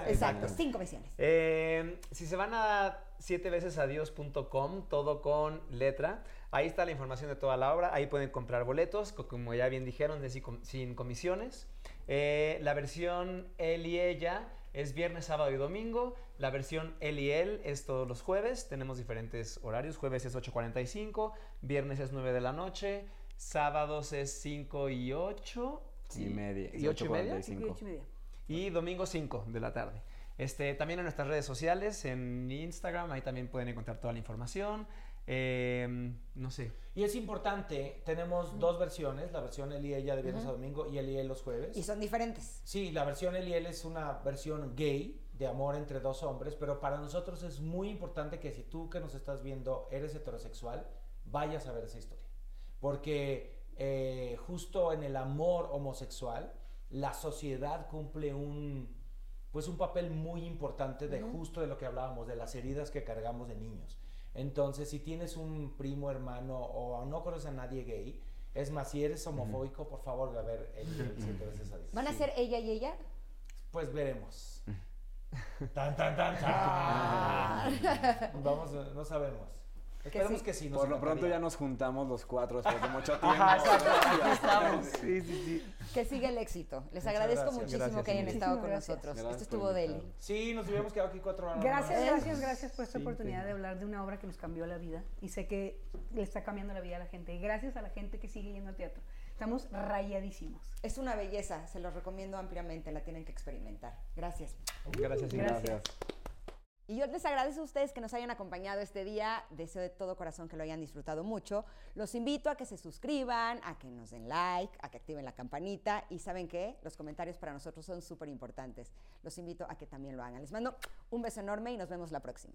Exacto, sin comisiones. Eh, si se van a siete veces adiós.com, todo con letra, ahí está la información de toda la obra, ahí pueden comprar boletos, co- como ya bien dijeron, de sin comisiones. Eh, la versión él y ella es viernes, sábado y domingo. La versión él y él es todos los jueves. Tenemos diferentes horarios. Jueves es 8.45, viernes es 9 de la noche, sábados es 5 y 8. Y media. ¿Y ocho y media? 8:45. Cinco y ocho y media. Y domingo 5 de la tarde. Este, también en nuestras redes sociales, en Instagram, ahí también pueden encontrar toda la información. Eh, no sé. Y es importante, tenemos dos versiones, la versión él y ella de viernes a domingo y él y él los jueves. Y son diferentes. Sí, la versión él y él es una versión gay de amor entre dos hombres, pero para nosotros es muy importante que si tú que nos estás viendo eres heterosexual, vayas a ver esa historia. Porque eh, justo en el amor homosexual, la sociedad cumple un, pues un papel muy importante de justo de lo que hablábamos, de las heridas que cargamos de niños. Entonces, si tienes un primo, hermano o no conoces a nadie gay, es más, si eres homofóbico, por favor, ve a ver el, el siete veces a. ¿Van a Sí. ser ella y ella? Pues veremos. tan, tan, tan, tan. Vamos, no sabemos. Esperemos sí. que sí. nos Por lo pronto ya nos juntamos los cuatro después de mucho tiempo. Ajá, estamos. Sí, sí, sí. Que siga el éxito. Les Muchas agradezco gracias. muchísimo Gracias, que hayan estado con nosotros. Gracias Esto estuvo deli. Sí, nos hubiéramos quedado aquí cuatro horas. Gracias, más. gracias, gracias por esta Sí, oportunidad sí. de hablar de una obra que nos cambió la vida y sé que le está cambiando la vida a la gente. Y gracias a la gente que sigue yendo al teatro. Estamos rayadísimos. Es una belleza, se los recomiendo ampliamente, la tienen que experimentar. Gracias. Gracias, Ingrid. Gracias. Y yo les agradezco a ustedes que nos hayan acompañado este día. Deseo de todo corazón que lo hayan disfrutado mucho. Los invito a que se suscriban, a que nos den like, a que activen la campanita. Y saben qué, los comentarios para nosotros son súper importantes. Los invito a que también lo hagan. Les mando un beso enorme y nos vemos la próxima.